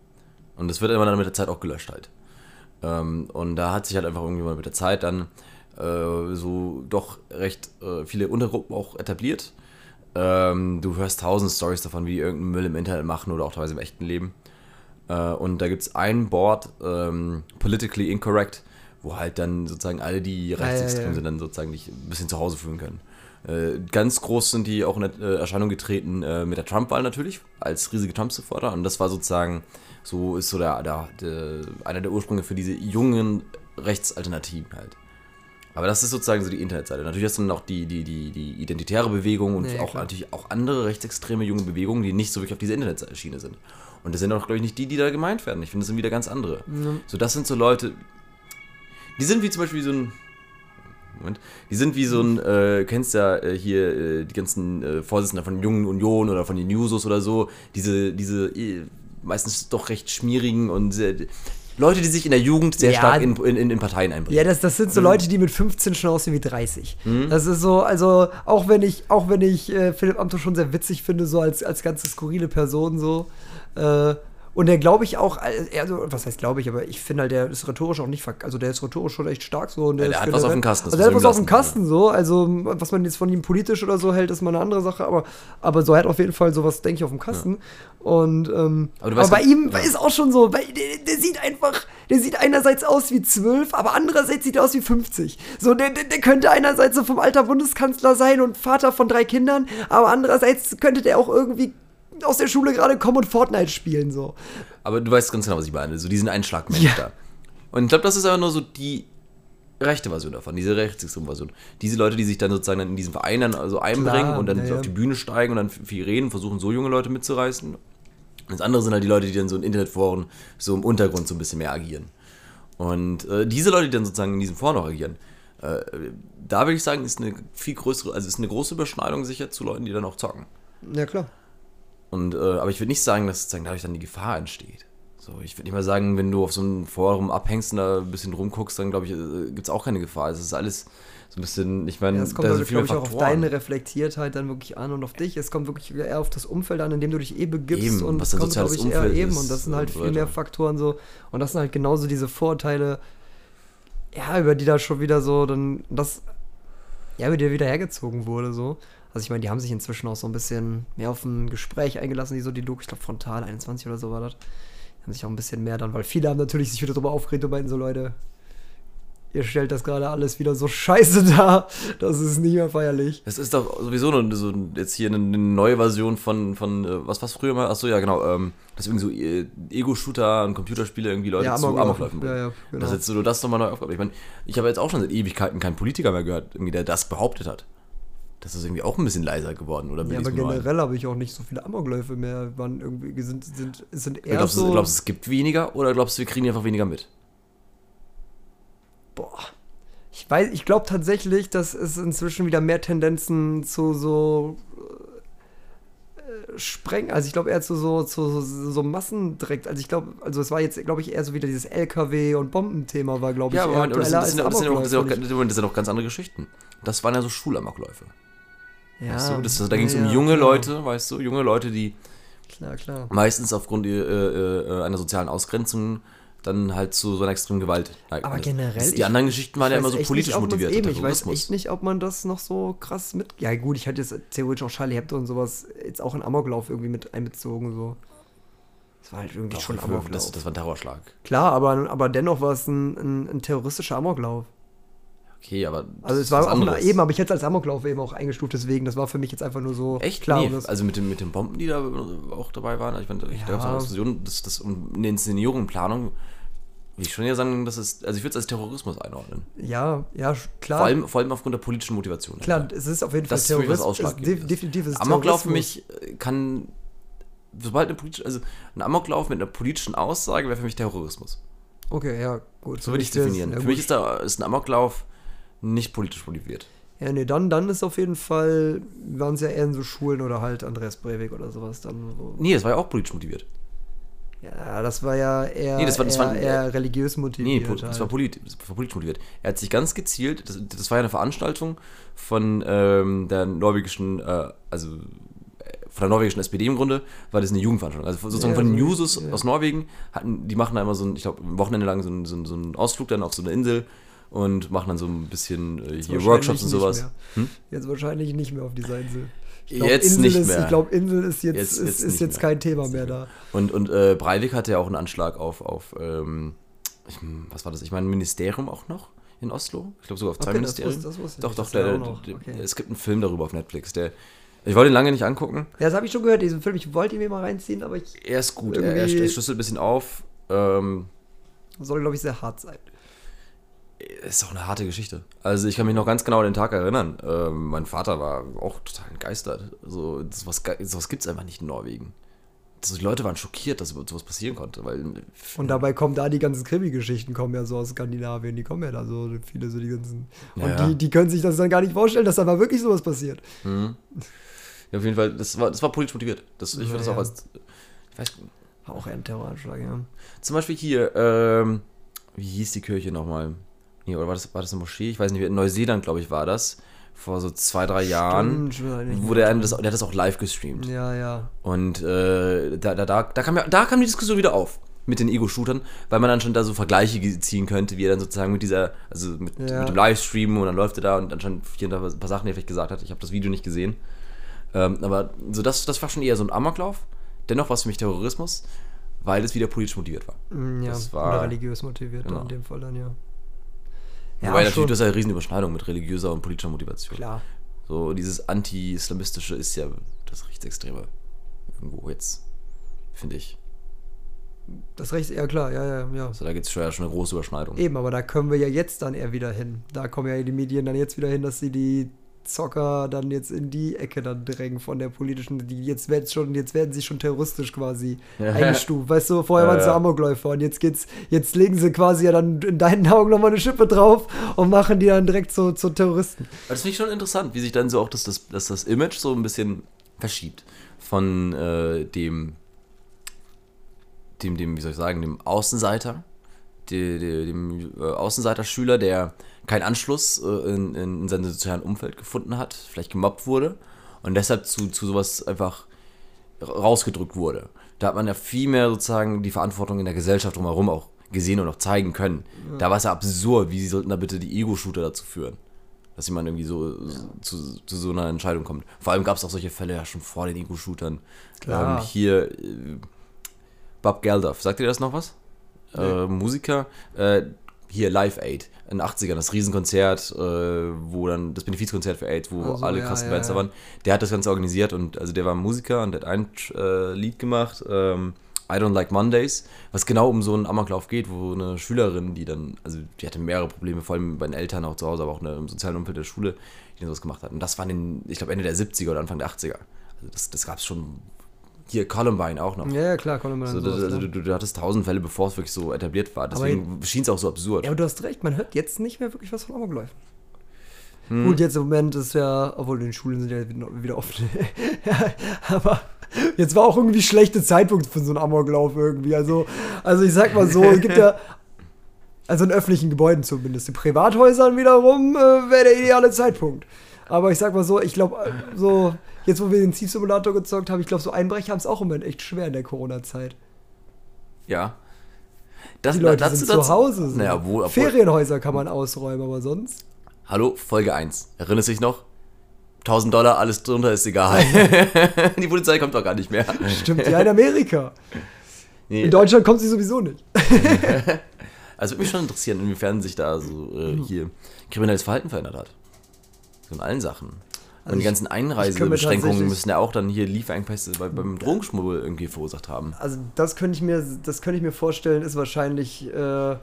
Und das wird immer dann mit der Zeit auch gelöscht halt. Ähm, und da hat sich halt einfach irgendwie mal mit der Zeit dann äh, so doch recht äh, viele Untergruppen auch etabliert. Ähm, du hörst tausend Stories davon, wie die irgendeinen Müll im Internet machen oder auch teilweise im echten Leben. Äh, und da gibt es ein Board, ähm, Politically Incorrect, wo halt dann sozusagen alle, die rechtsextrem sind, dann sozusagen dich ein bisschen zu Hause fühlen können. Äh, ganz groß sind die auch in äh, Erscheinung getreten äh, mit der Trump-Wahl natürlich, als riesige Trump-Supporter. Und das war sozusagen, so ist so der, der, der, einer der Ursprünge für diese jungen Rechtsalternativen halt. Aber das ist sozusagen so die Internetseite. Natürlich hast du dann auch die, die, die, die identitäre Bewegung und Ja, auch klar. natürlich auch andere rechtsextreme junge Bewegungen, die nicht so wirklich auf dieser Internetschiene sind. Und das sind auch, glaube ich, nicht die, die da gemeint werden. Ich finde, das sind wieder ganz andere. So, das sind so Leute, die sind wie zum Beispiel so ein. Moment. Die sind wie so ein, äh, kennst ja äh, hier äh, die ganzen äh, Vorsitzenden von Jungen Union oder von den Newsos oder so, diese, diese äh, meistens doch recht schmierigen und sehr, Leute, die sich in der Jugend sehr Ja. stark in, in, in Parteien einbringen. Ja, das, das sind so Leute, die mit 15 schon aussehen wie 30. Das ist so, also auch wenn ich, auch wenn ich äh, Philipp Amthor schon sehr witzig finde, so als, als ganz skurrile Person so. Äh, und der glaube ich auch, also, was heißt glaube ich, aber ich finde halt, der ist rhetorisch auch nicht, also der ist rhetorisch schon echt stark so. Und Ja, der ist hat was auf dem Kasten, Also der hat was auf dem Kasten so, also was man jetzt von ihm politisch oder so hält, ist mal eine andere Sache, aber, aber so er hat auf jeden Fall sowas, denke ich, auf dem Kasten. Und ähm, Aber aber, bei gar- ihm ja. ist auch schon so, weil der, der sieht einfach, der sieht einerseits aus wie 12, aber andererseits sieht er aus wie 50. So, der, der, der könnte einerseits so vom alter Bundeskanzler sein und Vater von drei Kindern, aber andererseits könnte der auch irgendwie aus der Schule gerade kommen und Fortnite spielen, so. Aber du weißt ganz genau, was ich meine. So diesen Einschlagmensch Ja. da. Und ich glaube, das ist aber nur so die rechte Version davon, diese rechtsextreme Version. Diese Leute, die sich dann sozusagen dann in diesen Verein dann also einbringen Klar, und dann ja, auf die Bühne steigen und dann viel reden, versuchen so junge Leute mitzureißen. Und das andere sind halt die Leute, die dann so in Internetforen so im Untergrund so ein bisschen mehr agieren. Und äh, diese Leute, die dann sozusagen in diesen Foren auch agieren, äh, da würde ich sagen, ist eine viel größere, also ist eine große Überschneidung sicher zu Leuten, die dann auch zocken. Ja, klar. Und, äh, aber ich würde nicht sagen, dass dadurch dann die Gefahr entsteht. So, ich würde nicht mal sagen, wenn du auf so einem Forum abhängst und da ein bisschen rumguckst, dann glaube ich, gibt es auch keine Gefahr. Es ist alles so ein bisschen, ich meine, Ja, es kommt da sind viele ich auch auf deine Reflektiertheit dann wirklich an und auf dich. Es kommt wirklich eher auf das Umfeld an, in dem du dich eh begibst Eben, und was dein kommt, glaube ich, eher Umfeld eben ist und das sind halt viel mehr. Faktoren so und das sind halt genauso diese Vorteile, ja, über die da schon wieder so dann das, ja, über die wieder hergezogen wurde so. Also ich meine, die haben sich inzwischen auch so ein bisschen mehr auf ein Gespräch eingelassen, die so die Doku, ich glaube Frontal 21 oder so war das. Die haben sich auch ein bisschen mehr dann, weil viele haben natürlich sich wieder darüber aufgeregt und meinten so, Leute, ihr stellt das gerade alles wieder so scheiße dar, das ist nicht mehr feierlich. Es ist doch sowieso nur so jetzt hier eine, eine neue Version von, von äh, was was früher mal, achso, ja genau, ähm, dass irgendwie so äh, Ego-Shooter und Computerspiele irgendwie Leute zu Amokläufe. Amokläufen bringen. Ja, ja, genau. Das ist jetzt so das nochmal neu aufgabe. Ich meine, ich habe jetzt auch schon seit Ewigkeiten keinen Politiker mehr gehört, irgendwie, der das behauptet hat. Das ist irgendwie auch ein bisschen leiser geworden, oder bin Ja, aber generell habe ich auch nicht so viele Amokläufe mehr. Waren irgendwie sind, sind, sind eher Glaubst, so. du, glaubst du, es gibt weniger oder glaubst du, wir kriegen einfach weniger mit? boah. Ich weiß, ich glaube tatsächlich, dass es inzwischen wieder mehr Tendenzen zu so äh, Spreng, also ich glaube eher zu so, zu so, so Massendreck. Also ich glaube, also es war jetzt, glaube ich, eher so wieder dieses LKW und Bombenthema war, glaube ich, Ja, aber eher aber das, sind, das, sind, das, sind auch, das, sind ja auch, das sind ja auch ganz andere Geschichten. Das waren ja so Schulamokläufe. Ja, Weißt du? das, da ging es ja, um junge klar. Leute, weißt du, junge Leute, die Klar, klar. meistens aufgrund äh, äh, einer sozialen Ausgrenzung dann halt zu so einer extremen Gewalt neigen. Aber generell, das- Die anderen Geschichten waren ja immer so politisch nicht, motiviert. Eben, ich weiß echt nicht, ob man das noch so krass mit. Ja, gut, ich hatte jetzt theoretisch auch Charlie Hebdo und sowas jetzt auch in Amoklauf irgendwie mit einbezogen. So. Das war halt irgendwie Doch, schon Amoklauf. das, das war ein Terrorschlag. Klar, aber, aber dennoch war es ein, ein, ein terroristischer Amoklauf. Okay, aber. Also das es ist war was auch anderes. eine, eben, aber ich hätte es als Amoklauf eben auch eingestuft, deswegen, das war für mich jetzt einfach nur so Echt? klar. nee, das, also mit, dem, mit den Bomben, die da auch dabei waren. Ich meine, ich Ja. glaube, so eine Diskussion, das, das um eine Inszenierung Planung, ich schon ja sagen, das ist, also ich würde es als Terrorismus einordnen. ja, ja, klar. Vor allem, vor allem aufgrund der politischen Motivation. klar, es ist auf jeden Fall Das ist Terrorismus. Ausschlaggebendes. Def definitiv ist es Amoklauf für mich kann, sobald eine politische, also ein Amoklauf mit einer politischen Aussage wäre für mich Terrorismus. Okay, ja, gut. So würde ich das- definieren. ja, für mich ist, da, ist ein Amoklauf nicht politisch motiviert. Ja, nee, dann, dann ist auf jeden Fall, waren es ja eher in so Schulen oder halt Andreas Breivik oder sowas dann. So. Nee, das war ja auch politisch motiviert. Ja, das war ja eher, Nee, das war- das eher, war- eher religiös Nee, motiviert. po- das war, halt. polit, das war politisch motiviert. Er hat sich ganz gezielt, das, das war ja eine Veranstaltung von ähm, der norwegischen, äh, also äh, von der norwegischen SPD im Grunde, war das eine Jugendveranstaltung. Also sozusagen Ja, von den so- Jusos ja. aus Norwegen, hatten, die machen da immer so ein, ich glaube, ein Wochenende lang so einen, so, so einen Ausflug dann auf so eine Insel und machen dann so ein bisschen äh, hier Workshops und sowas. Hm? Jetzt wahrscheinlich nicht mehr auf dieser Insel. Ich glaub, Jetzt Insel nicht ist, mehr. Ich glaube, Insel ist jetzt, Jetzt- ist, jetzt ist jetzt kein Thema mehr da. Und, und äh, Breivik hatte ja auch einen Anschlag auf, auf ähm, ich, was war das? Ich meine, ein Ministerium auch noch in Oslo. Ich glaube sogar auf zwei Okay, das Ministerien. das ich doch, doch, das der, der, Okay. es gibt einen Film darüber auf Netflix. Der, ich wollte ihn lange nicht angucken. Ja, das habe ich schon gehört, diesen Film. Ich wollte ihn mir mal reinziehen, aber ich Er ist gut. Er, er, er schlüsselt ein bisschen auf. Ähm, soll, glaube ich, sehr hart sein. Ist auch eine harte Geschichte. Also ich kann mich noch ganz genau an den Tag erinnern. Ähm, mein Vater war auch total entgeistert. Also sowas, gibt es einfach nicht in Norwegen. Also die Leute waren schockiert, dass sowas passieren konnte, weil Und dabei kommen da die ganzen Krimi-Geschichten, kommen ja so aus Skandinavien, die kommen ja da so, viele so die ganzen. Und Ja. Die, die können sich das dann gar nicht vorstellen, dass da mal wirklich sowas passiert. Mhm. Ja, auf jeden Fall, das war, das war politisch motiviert. Das, ich würde das Ja, auch als. Ich weiß, War auch eher ein Terroranschlag, ja. zum Beispiel hier, ähm, wie hieß die Kirche nochmal? Nee, oder war das, war das eine Moschee? Ich weiß nicht, in Neuseeland, glaube ich, war das. Vor so zwei, drei Jahren. Stimmt, nicht Wo der, das, der hat das auch live gestreamt. Ja, ja. Und äh, da, da, da, da, kam ja, da kam die Diskussion wieder auf mit den Ego-Shootern, weil man dann schon da so Vergleiche ziehen könnte, wie er dann sozusagen mit dieser, also mit, Ja. mit dem Livestream und dann läuft er da und anscheinend hier und ein paar Sachen, die er vielleicht gesagt hat. Ich habe das Video nicht gesehen. Ähm, aber so das, das war schon eher so ein Amoklauf. Dennoch war es für mich Terrorismus, weil es wieder politisch motiviert war. Mm, Ja, Das war- oder religiös motiviert genau. in dem Fall dann, ja. Wobei natürlich, das ist ja eine Riesenüberschneidung mit religiöser und politischer Motivation. Klar. So dieses Anti-Islamistische ist ja das Rechtsextreme. Irgendwo jetzt, finde ich. Das Recht, ja klar, ja, ja, ja. Also da gibt es schon, ja schon eine große Überschneidung. Eben, aber da können wir ja jetzt dann eher wieder hin. Da kommen ja die Medien dann jetzt wieder hin, dass sie die Zocker dann jetzt in die Ecke dann drängen von der politischen, die jetzt werden schon, jetzt werden sie schon terroristisch quasi Ja. eingestuft. Weißt du, vorher Ja, waren sie ja. Amokläufer und jetzt geht's, jetzt legen sie quasi ja dann in deinen Augen nochmal eine Schippe drauf und machen die dann direkt so zu Terroristen. Das finde ich schon interessant, wie sich dann so auch das, das, das, das Image so ein bisschen verschiebt von äh, dem dem, dem, wie soll ich sagen, dem Außenseiter, die, dem äh, Außenseiter-Schüler, der keinen Anschluss äh, in, in seinem sozialen Umfeld gefunden hat, vielleicht gemobbt wurde und deshalb zu, zu sowas einfach rausgedrückt wurde. Da hat man ja viel mehr sozusagen die Verantwortung in der Gesellschaft drumherum auch gesehen und auch zeigen können. Ja. Da war es ja absurd, wie sie sollten da bitte die Ego-Shooter dazu führen. Dass jemand irgendwie so ja. zu, zu, so einer Entscheidung kommt. Vor allem gab es auch solche Fälle ja schon vor den Ego-Shootern. Ähm, hier äh, Bob Geldof, sagt ihr das noch was? Nee. Äh, Musiker, äh, hier Live Aid in den 80ern, das Riesenkonzert, äh, wo dann das Benefizkonzert für AIDS, wo also, alle ja, krassen ja, Bands da waren. Der hat das Ganze organisiert und also der war Musiker und der hat ein äh, Lied gemacht, ähm, I Don't Like Mondays, was genau um so einen Amoklauf geht, wo eine Schülerin, die dann, also die hatte mehrere Probleme, vor allem bei den Eltern auch zu Hause, aber auch im sozialen Umfeld der Schule, die dann sowas gemacht hat. Und das war in den, ich glaube, Ende der 70er oder Anfang der 80er. Also das, das gab es schon hier Columbine auch noch. Ja, ja klar, Columbine. So, sowas, also, du, du, du, hattest tausend Fälle, bevor es wirklich so etabliert war. Deswegen schien es auch so absurd. Ja, aber du hast recht, man hört jetzt nicht mehr wirklich was von Amokläufen. Hm. Gut, jetzt im Moment ist ja, obwohl die Schulen sind ja wieder offen. aber jetzt war auch irgendwie schlechter Zeitpunkt für so einen Amoklauf irgendwie. Also, also ich sag mal so, es gibt ja also in öffentlichen Gebäuden zumindest. In Privathäusern wiederum äh, wäre der ideale Zeitpunkt. Aber ich sag mal so, ich glaube, äh, so jetzt wo wir den Thief Simulator gezockt haben, ich glaube, so Einbrecher haben es auch im Moment echt schwer in der Corona-Zeit. Ja. Das, Die Leute dazu, sind dazu, zu Hause. So. Naja, wo, Ferienhäuser kann man ausräumen, aber sonst. Hallo, Folge 1. Erinnerst du dich noch? 1000 Dollar, alles drunter ist egal. Die Polizei kommt doch gar nicht mehr. Stimmt, ja, in Amerika. Nee. In Deutschland kommt sie sowieso nicht. also würde mich schon interessieren, inwiefern sich da so äh, hier kriminelles Verhalten verändert hat. So in allen Sachen. Also und die ganzen Einreisebeschränkungen müssen ja auch dann hier Lieferengpässe bei, beim Drogenschmuggel irgendwie verursacht haben. Also das könnte ich mir, das könnte ich mir vorstellen, ist wahrscheinlich. Äh,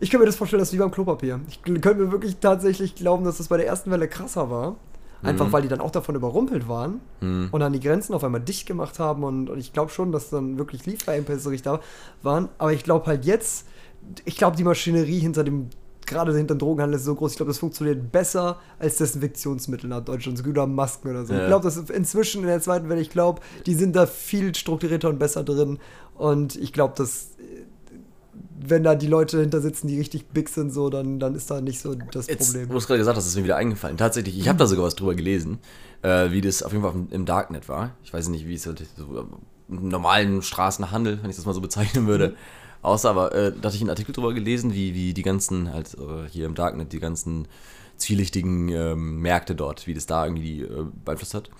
ich könnte mir das vorstellen, das ist wie beim Klopapier. Ich könnte mir wirklich tatsächlich glauben, dass das bei der ersten Welle krasser war. Einfach mhm. weil die dann auch davon überrumpelt waren mhm. und dann die Grenzen auf einmal dicht gemacht haben und, und ich glaube schon, dass dann wirklich Lieferengpässe richtig da waren. Aber ich glaube halt jetzt, ich glaube, die Maschinerie hinter dem gerade hinter dem Drogenhandel ist so groß. Ich glaube, das funktioniert besser als Desinfektionsmittel nach Deutschland, so oder Masken oder so. Ja. Ich glaube, dass inzwischen in der zweiten Welle, ich glaube, die sind da viel strukturierter und besser drin. Und ich glaube, dass wenn da die Leute hinter sitzen, die richtig big sind, so, dann, dann ist da nicht so das Jetzt, Problem. Du hast gerade gesagt, das ist mir wieder eingefallen. Tatsächlich, ich habe da sogar was drüber gelesen, äh, wie das auf jeden Fall im Darknet war. Ich weiß nicht, wie es halt so im normalen Straßenhandel, wenn ich das mal so bezeichnen würde. Mhm Außer aber, äh, da hatte ich einen Artikel drüber gelesen, wie, wie die ganzen, halt äh, hier im Darknet, die ganzen zwielichtigen ähm, Märkte dort, wie das da irgendwie äh, beeinflusst hat.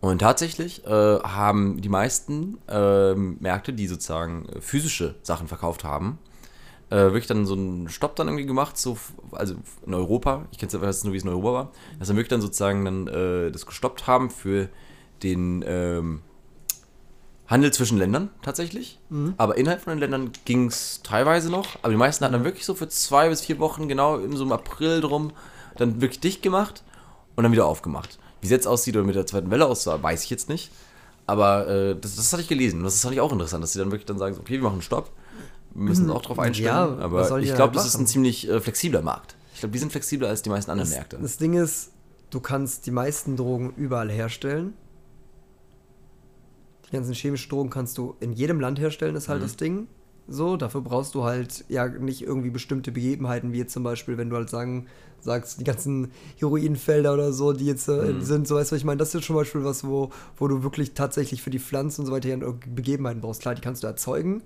Und tatsächlich äh, haben die meisten äh, Märkte, die sozusagen äh, physische Sachen verkauft haben, äh, wirklich dann so einen Stopp dann irgendwie gemacht, so, also in Europa, ich kenne es nur, wie es in Europa war, dass dann wirklich dann sozusagen dann das gestoppt haben für den ähm, Handel zwischen Ländern tatsächlich. Mhm. Aber innerhalb von den Ländern ging es teilweise noch. Aber die meisten hatten dann wirklich so für zwei bis vier Wochen, genau in so einem April drum, dann wirklich dicht gemacht und dann wieder aufgemacht. Wie es jetzt aussieht oder mit der zweiten Welle aussah, weiß ich jetzt nicht. Aber äh, das, das hatte ich gelesen. Und das fand ich auch interessant, dass sie dann wirklich dann sagen, okay, wir machen einen Stopp. Wir müssen uns auch drauf einstellen. Ja, aber ich glaube, das ist ein ziemlich äh, flexibler Markt. Ich glaube, die sind flexibler als die meisten anderen das, Märkte. Das Ding ist, du kannst die meisten Drogen überall herstellen. Die ganzen chemischen Drogen kannst du in jedem Land herstellen, ist halt mhm. das Ding. So, dafür brauchst du halt ja nicht irgendwie bestimmte Begebenheiten, wie jetzt zum Beispiel, wenn du halt sagen, sagst, die ganzen Heroinfelder oder so, die jetzt äh, mhm. sind, so weißt du, was ich meine, das ist zum Beispiel was, wo, wo du wirklich tatsächlich für die Pflanzen und so weiter Begebenheiten brauchst. Klar, die kannst du erzeugen,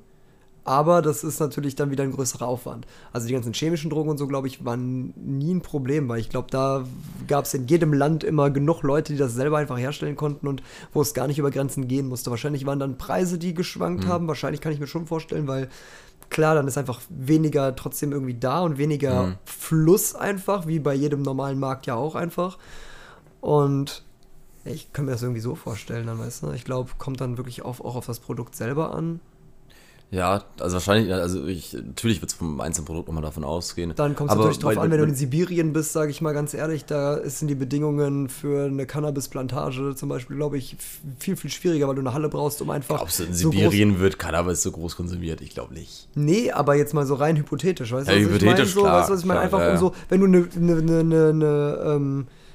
aber das ist natürlich dann wieder ein größerer Aufwand. Also die ganzen chemischen Drogen und so, glaube ich, waren nie ein Problem, weil ich glaube, da gab es in jedem Land immer genug Leute, die das selber einfach herstellen konnten und wo es gar nicht über Grenzen gehen musste. Wahrscheinlich waren dann Preise, die geschwankt mhm. haben. Wahrscheinlich kann ich mir schon vorstellen, weil klar, dann ist einfach weniger trotzdem irgendwie da und weniger mhm. Fluss einfach, wie bei jedem normalen Markt ja auch einfach. Und ich kann mir das irgendwie so vorstellen, dann weißt du. Ich glaube, kommt dann wirklich auf, auch auf das Produkt selber an. Ja, also wahrscheinlich, also ich, natürlich wird es vom einzelnen Produkt nochmal davon ausgehen. Dann kommt es natürlich drauf an, wenn du in Sibirien bist, sage ich mal ganz ehrlich, da sind die Bedingungen für eine Cannabisplantage zum Beispiel, glaube ich, viel, viel schwieriger, weil du eine Halle brauchst, um einfach. Glaubst du, in so Sibirien wird Cannabis so groß konsumiert? Ich glaube nicht. Nee, aber jetzt mal so rein hypothetisch, weißt du? Ja, hypothetisch, ich mein? so, klar, weißt du, was ich meine? Einfach ja, um so, wenn du eine, eine, eine, eine ähm, äh,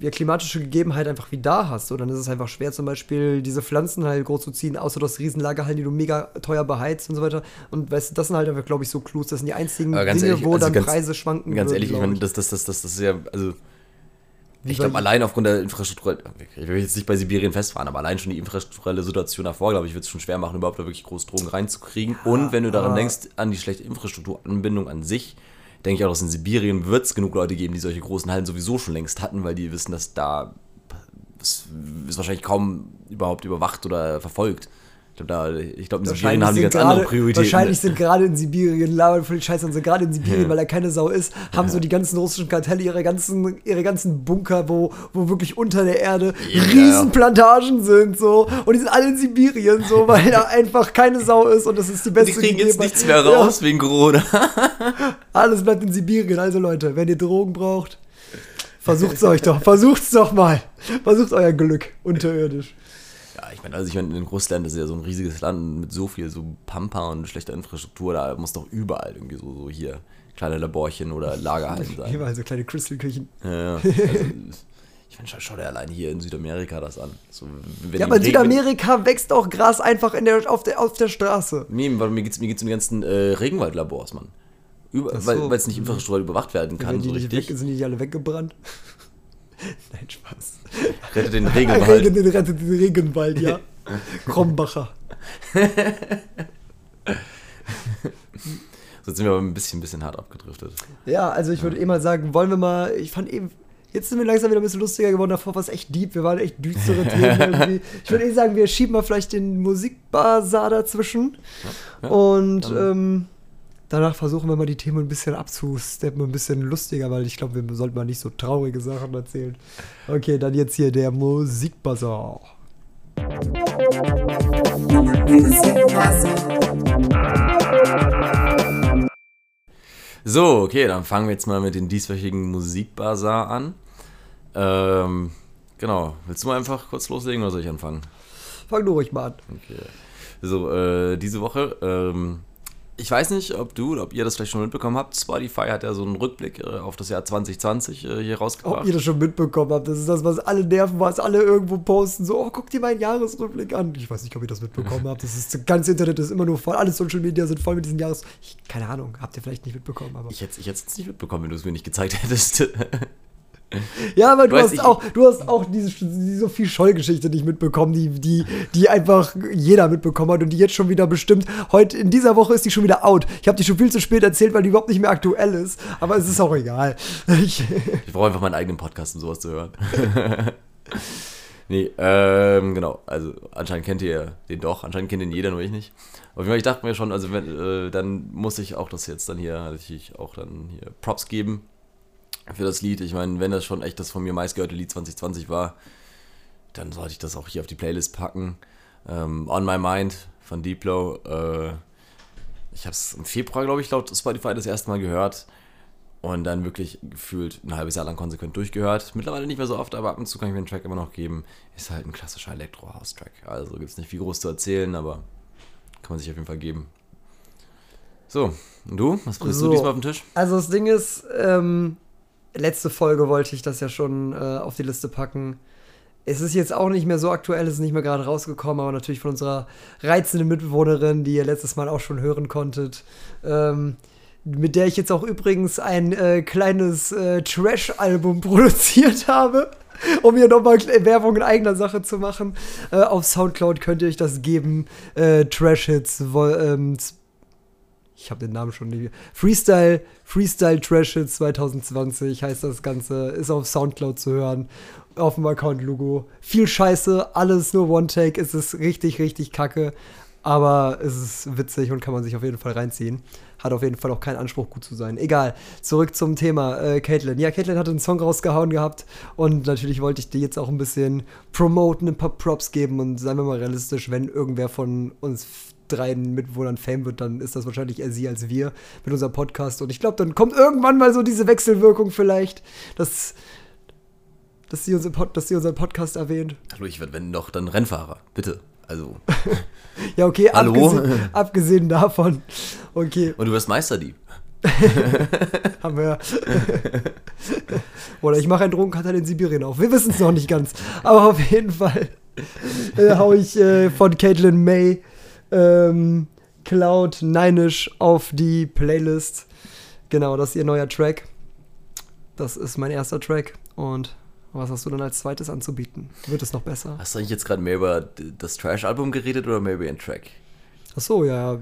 ja, klimatische Gegebenheit einfach wie da hast. So, dann ist es einfach schwer, zum Beispiel diese Pflanzen halt groß zu ziehen, außer du hast Riesenlagerhallen, die du mega teuer beheizt und so weiter. Und weißt du, das sind halt einfach, glaube ich, so Clues. Das sind die einzigen Dinge, ehrlich, wo also dann ganz- Preise schwanken. Ganz würden, ehrlich, ich meine, das, das, das, das, das ist ja, also. Wie Ich glaube, allein aufgrund der Infrastruktur, ich will jetzt nicht bei Sibirien festfahren, aber allein schon die infrastrukturelle Situation davor, glaube ich, wird es schon schwer machen, überhaupt da wirklich groß Drogen reinzukriegen. Und wenn du daran denkst, an die schlechte Infrastrukturanbindung an sich, denke ich auch, dass in Sibirien wird es genug Leute geben, die solche großen Hallen sowieso schon längst hatten, weil die wissen, dass da es ist wahrscheinlich kaum überhaupt überwacht oder verfolgt. Ich glaube, glaube, in Sibirien haben die ganz andere gerade- Prioritäten. Wahrscheinlich sind gerade in Sibirien, labern voll die Scheiße, und sind gerade in Sibirien, Ja. weil da keine Sau ist, haben so die ganzen russischen Kartelle ihre ganzen, ihre ganzen Bunker, wo, wo wirklich unter der Erde Ja. Riesenplantagen sind, so. Und die sind alle in Sibirien, so, weil da einfach keine Sau ist und das ist die die beste kriegen jetzt nichts mehr Ja, raus wegen Corona. alles bleibt in Sibirien. Also Leute, wenn ihr Drogen braucht, versucht's euch doch, versucht's doch mal. Versucht euer Glück unterirdisch. Meine, also ich meine, in Russland ist ja so ein riesiges Land mit so viel so Pampa und schlechter Infrastruktur, da muss doch überall irgendwie so, so hier kleine Laborchen oder Lagerhallen sein. Überall so kleine Crystal-Küchen. Ja, ja. Also, ich meine, schau, schau dir allein hier in Südamerika das an. So, Ja, aber in Südamerika wächst auch Gras einfach in der, auf, der, auf der Straße. Nee, weil mir geht's, mir geht's um die ganzen äh, Regenwaldlabors, Mann. Über, so. Weil es nicht infrastrukturell überwacht werden kann, so richtig. weg, sind die nicht alle weggebrannt? Nein, Spaß. Rettet den Regenwald. Regen, den rettet den Regenwald, ja. Krombacher. So sind wir aber ein bisschen, bisschen hart abgedriftet. Ja, also ich würde eh mal sagen, wollen wir mal, ich fand eben, jetzt sind wir langsam wieder ein bisschen lustiger geworden, davor war es echt deep, wir waren echt düstere Themen irgendwie. Ich würde eh sagen, wir schieben mal vielleicht den Musikbasar dazwischen Ja, und dann- ähm, danach versuchen wir mal die Themen ein bisschen abzusteppen, ein bisschen lustiger, weil ich glaube, wir sollten mal nicht so traurige Sachen erzählen. Okay, dann jetzt hier der Musikbasar. So, okay, dann fangen wir jetzt mal mit dem dieswöchigen Musikbazar an. Ähm, genau. Willst du mal einfach kurz loslegen oder soll ich anfangen? Fang du ruhig mal an. Okay. So, äh, diese Woche, ähm, ich weiß nicht, ob du oder ob ihr das vielleicht schon mitbekommen habt. Spotify hat ja so einen Rückblick äh, auf das Jahr 2020 äh, hier Ob rausgebracht. ihr das schon mitbekommen habt, das ist das, was alle nerven, was alle irgendwo posten. So, oh, guck dir meinen Jahresrückblick an. Ich weiß nicht, ob ihr das mitbekommen habt. Das ist, das ganze Internet ist immer nur voll. Alle Social Media sind voll mit diesen Jahres... Ich, keine Ahnung, habt ihr vielleicht nicht mitbekommen, aber... ich hätte es nicht mitbekommen, wenn du es mir nicht gezeigt hättest. Ja, aber du Weiß hast, ich- auch, du hast auch diese, diese Sophie Scholl-Geschichte nicht mitbekommen, die, die, die einfach jeder mitbekommen hat und die jetzt schon wieder bestimmt. Heute, in dieser Woche ist die schon wieder out. Ich habe die schon viel zu spät erzählt, weil die überhaupt nicht mehr aktuell ist. Aber es ist auch egal. Ich, Ich brauche einfach meinen eigenen Podcast, um sowas zu hören. nee, ähm, genau. Also anscheinend kennt ihr den doch. Anscheinend kennt ihn jeder, nur ich nicht. Auf jeden Fall, ich dachte mir schon, also wenn, äh, dann muss ich auch das jetzt dann hier, natürlich auch dann hier Props geben für das Lied. Ich meine, wenn das schon echt das von mir meistgehörte Lied 2020 war, dann sollte ich das auch hier auf die Playlist packen. Ähm, On My Mind von Diplo. Äh, ich habe es im Februar, glaube ich, laut Spotify das erste Mal gehört. Und dann wirklich gefühlt ein halbes Jahr lang konsequent durchgehört. Mittlerweile nicht mehr so oft, aber ab und zu kann ich mir den Track immer noch geben. Ist halt ein klassischer Elektro-House-Track. Also gibt es nicht viel groß zu erzählen, aber kann man sich auf jeden Fall geben. So, und du? Was bringst So. du diesmal auf den Tisch? Also das Ding ist, ähm, letzte Folge wollte ich das ja schon äh, auf die Liste packen. Es ist jetzt auch nicht mehr so aktuell, es ist nicht mehr gerade rausgekommen, aber natürlich von unserer reizenden Mitbewohnerin, die ihr letztes Mal auch schon hören konntet. Ähm, mit der ich jetzt auch übrigens ein äh, kleines äh, Trash-Album produziert habe, um hier nochmal Werbung in eigener Sache zu machen. Äh, auf Soundcloud könnt ihr euch das geben. Äh, Trash-Hits, ähm, ich habe den Namen schon nicht. Freestyle, Freestyle Trash Hits 2020 heißt das Ganze, ist auf Soundcloud zu hören, auf dem Account Logo. Viel Scheiße, alles nur One Take, es ist richtig, richtig kacke, aber es ist witzig und kann man sich auf jeden Fall reinziehen. Hat auf jeden Fall auch keinen Anspruch, gut zu sein. Egal, zurück zum Thema äh, Caitlyn. Ja, Caitlyn hatte einen Song rausgehauen gehabt und natürlich wollte ich die jetzt auch ein bisschen promoten, ein paar Props geben und seien wir mal realistisch, wenn irgendwer von uns drei Mitbewohnern Fame wird, dann ist das wahrscheinlich eher sie als wir mit unserem Podcast. Und ich glaube, dann kommt irgendwann mal so diese Wechselwirkung vielleicht, dass, dass, sie, uns im Pod, dass sie unseren Podcast erwähnt. Hallo, ich werde, wenn doch, dann Rennfahrer. Bitte. Also. Ja, okay, Hallo? Abgesehen, abgesehen davon. Okay, Und du wirst Meisterdieb. haben wir. Oder ich mache einen Drogenkartell in Sibirien auf. Wir wissen es noch nicht ganz. Aber auf jeden Fall äh, hau ich äh, von Caitlin May ähm, Cloud Ninish auf die Playlist. Genau, das ist ihr neuer Track. Das ist mein erster Track. Und was hast du dann als zweites anzubieten? Wird es noch besser? Hast du eigentlich jetzt gerade mehr über das Trash-Album geredet oder mehr über den Track? Ach so, ja.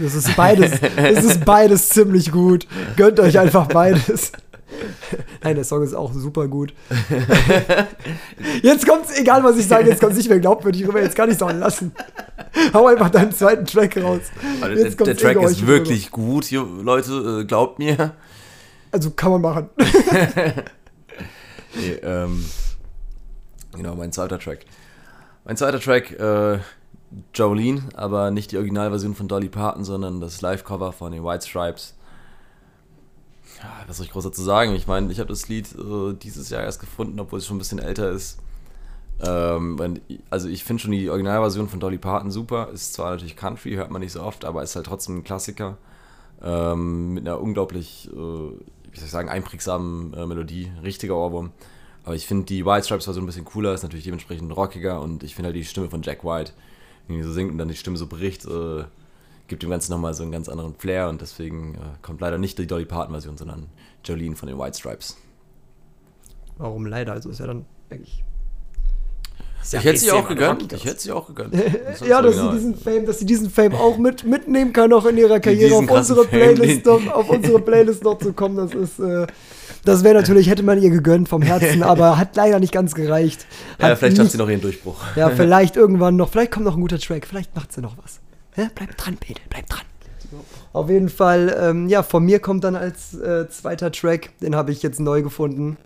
Das ist beides. Es ist beides ziemlich gut. Gönnt euch einfach beides. Nein, der Song ist auch super gut. Jetzt kommt's, egal was ich sage, jetzt kommt's nicht mehr glaubwürdig rüber, jetzt kann ich es auch lassen. Hau einfach deinen zweiten Track raus. Also der, der Track ist wirklich rüber. gut, hier, Leute, äh, glaubt mir. Also kann man machen. nee, ähm, genau, mein zweiter Track. Mein zweiter Track, äh, Jolene, aber nicht die Originalversion von Dolly Parton, sondern das Live-Cover von den White Stripes. Ja, was soll ich groß dazu sagen? Ich meine, ich habe das Lied äh, dieses Jahr erst gefunden, obwohl es schon ein bisschen älter ist. Ähm, also ich finde schon die Originalversion von Dolly Parton super. Ist zwar natürlich Country, hört man nicht so oft, aber ist halt trotzdem ein Klassiker. Ähm, mit einer unglaublich, äh, wie soll ich sagen, einprägsamen äh, Melodie. Richtiger Ohrwurm. Aber ich finde die White Stripes Version ein bisschen cooler, ist natürlich dementsprechend rockiger und ich finde halt die Stimme von Jack White irgendwie so singt und dann die Stimme so bricht, äh, gibt dem Ganzen nochmal so einen ganz anderen Flair und deswegen äh, kommt leider nicht die Dolly Parton-Version, sondern Jolene von den White Stripes. Warum leider? Also ist ja dann eigentlich. Ja ich hätte sie auch gegönnt. Ich hätte sie auch gegönnt. Das ja, dass sie, diesen Fame, dass sie diesen Fame auch mit, mitnehmen kann, auch in ihrer Karriere auf unsere, Playlist noch, auf unsere Playlist noch zu kommen. Das ist. Äh, das wäre natürlich, hätte man ihr gegönnt vom Herzen, aber hat leider nicht ganz gereicht. Hat ja, vielleicht schafft sie noch ihren Durchbruch. Ja, vielleicht irgendwann noch. Vielleicht kommt noch ein guter Track. Vielleicht macht sie noch was. Ja, bleib dran, Pedel, bleib dran. Auf jeden Fall, ähm, ja, von mir kommt dann als äh, zweiter Track, den habe ich jetzt neu gefunden.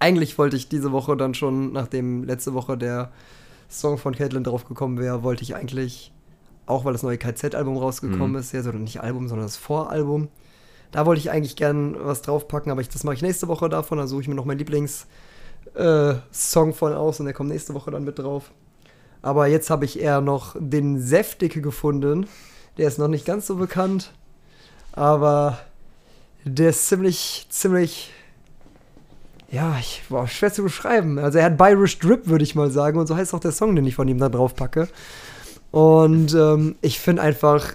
Eigentlich wollte ich diese Woche dann schon, nachdem letzte Woche der Song von Caitlin drauf gekommen wäre, wollte ich eigentlich, auch weil das neue KZ-Album rausgekommen mhm. ist, ja, sondern nicht Album, sondern das Voralbum, da wollte ich eigentlich gern was draufpacken, aber ich, das mache ich nächste Woche davon. Da suche ich mir noch meinen Lieblingssong äh, von aus und der kommt nächste Woche dann mit drauf. Aber jetzt habe ich eher noch den Säftige gefunden. Der ist noch nicht ganz so bekannt, aber der ist ziemlich, ziemlich ja, ich, war schwer zu beschreiben. Also er hat Irish Drip, würde ich mal sagen. Und so heißt auch der Song, den ich von ihm da drauf packe. Und ähm, ich finde einfach,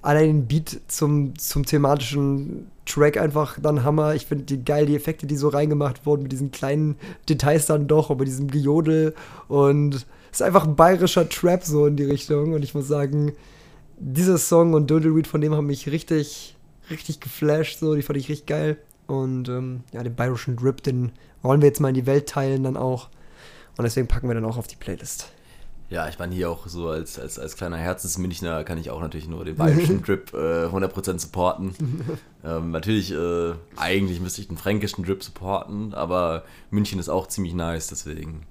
allein den Beat zum, zum thematischen Track einfach dann Hammer. Ich finde die geil, die Effekte, die so reingemacht wurden, mit diesen kleinen Details dann doch, aber diesem Gejodel und ist einfach ein bayerischer Trap so in die Richtung. Und ich muss sagen, dieser Song und Doodleweed von dem haben mich richtig, richtig geflasht, so, die fand ich richtig geil. Und ähm, ja, den bayerischen Drip, den wollen wir jetzt mal in die Welt teilen dann auch. Und deswegen packen wir dann auch auf die Playlist. Ja, ich meine hier auch so als, als, als kleiner Herzensmünchner kann ich auch natürlich nur den bayerischen Drip äh, 100% supporten. ähm, natürlich, äh, eigentlich müsste ich den fränkischen Drip supporten, aber München ist auch ziemlich nice, deswegen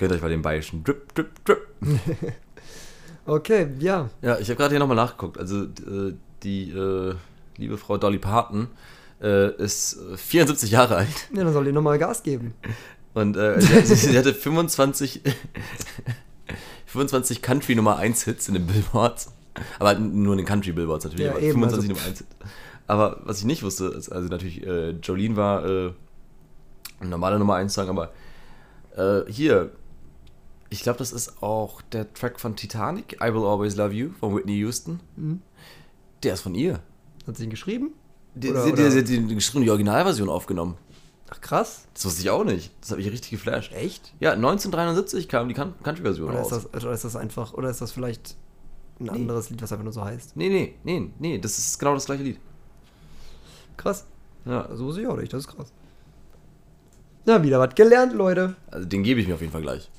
gönnt euch mal den bayerischen Drip, Drip, Drip. okay, ja. Ja, ich habe gerade hier nochmal nachgeguckt. Also äh, die äh, liebe Frau Dolly Parton äh, ist 74 Jahre alt. Ja, dann soll die nochmal Gas geben. Und äh, sie, sie hatte 25 25 Country Nummer 1 Hits in den Billboards. Aber nur in den Country Billboards natürlich. Ja, eben, 25 also. Nummer 1 Hits. Aber was ich nicht wusste, ist, also natürlich, äh, Jolene war äh, ein normaler Nummer 1 Song, aber äh, hier, ich glaube, das ist auch der Track von Titanic, I Will Always Love You von Whitney Houston. Mhm. Der ist von ihr. Hat sie ihn geschrieben? Die, oder, sie, oder? Die, hat die geschrieben, die Originalversion aufgenommen. Ach krass. Das wusste ich auch nicht. Das habe ich richtig geflasht. Echt? Ja, 1973 kam die Country-Version raus. Ist das, oder ist das einfach, oder ist das vielleicht ein nee. anderes Lied, was einfach nur so heißt? Nee, nee, nee, nee, das ist genau das gleiche Lied. Krass. Ja. So wusste ich auch nicht, das ist krass. Na, wieder was gelernt, Leute. Also den gebe ich mir auf jeden Fall gleich.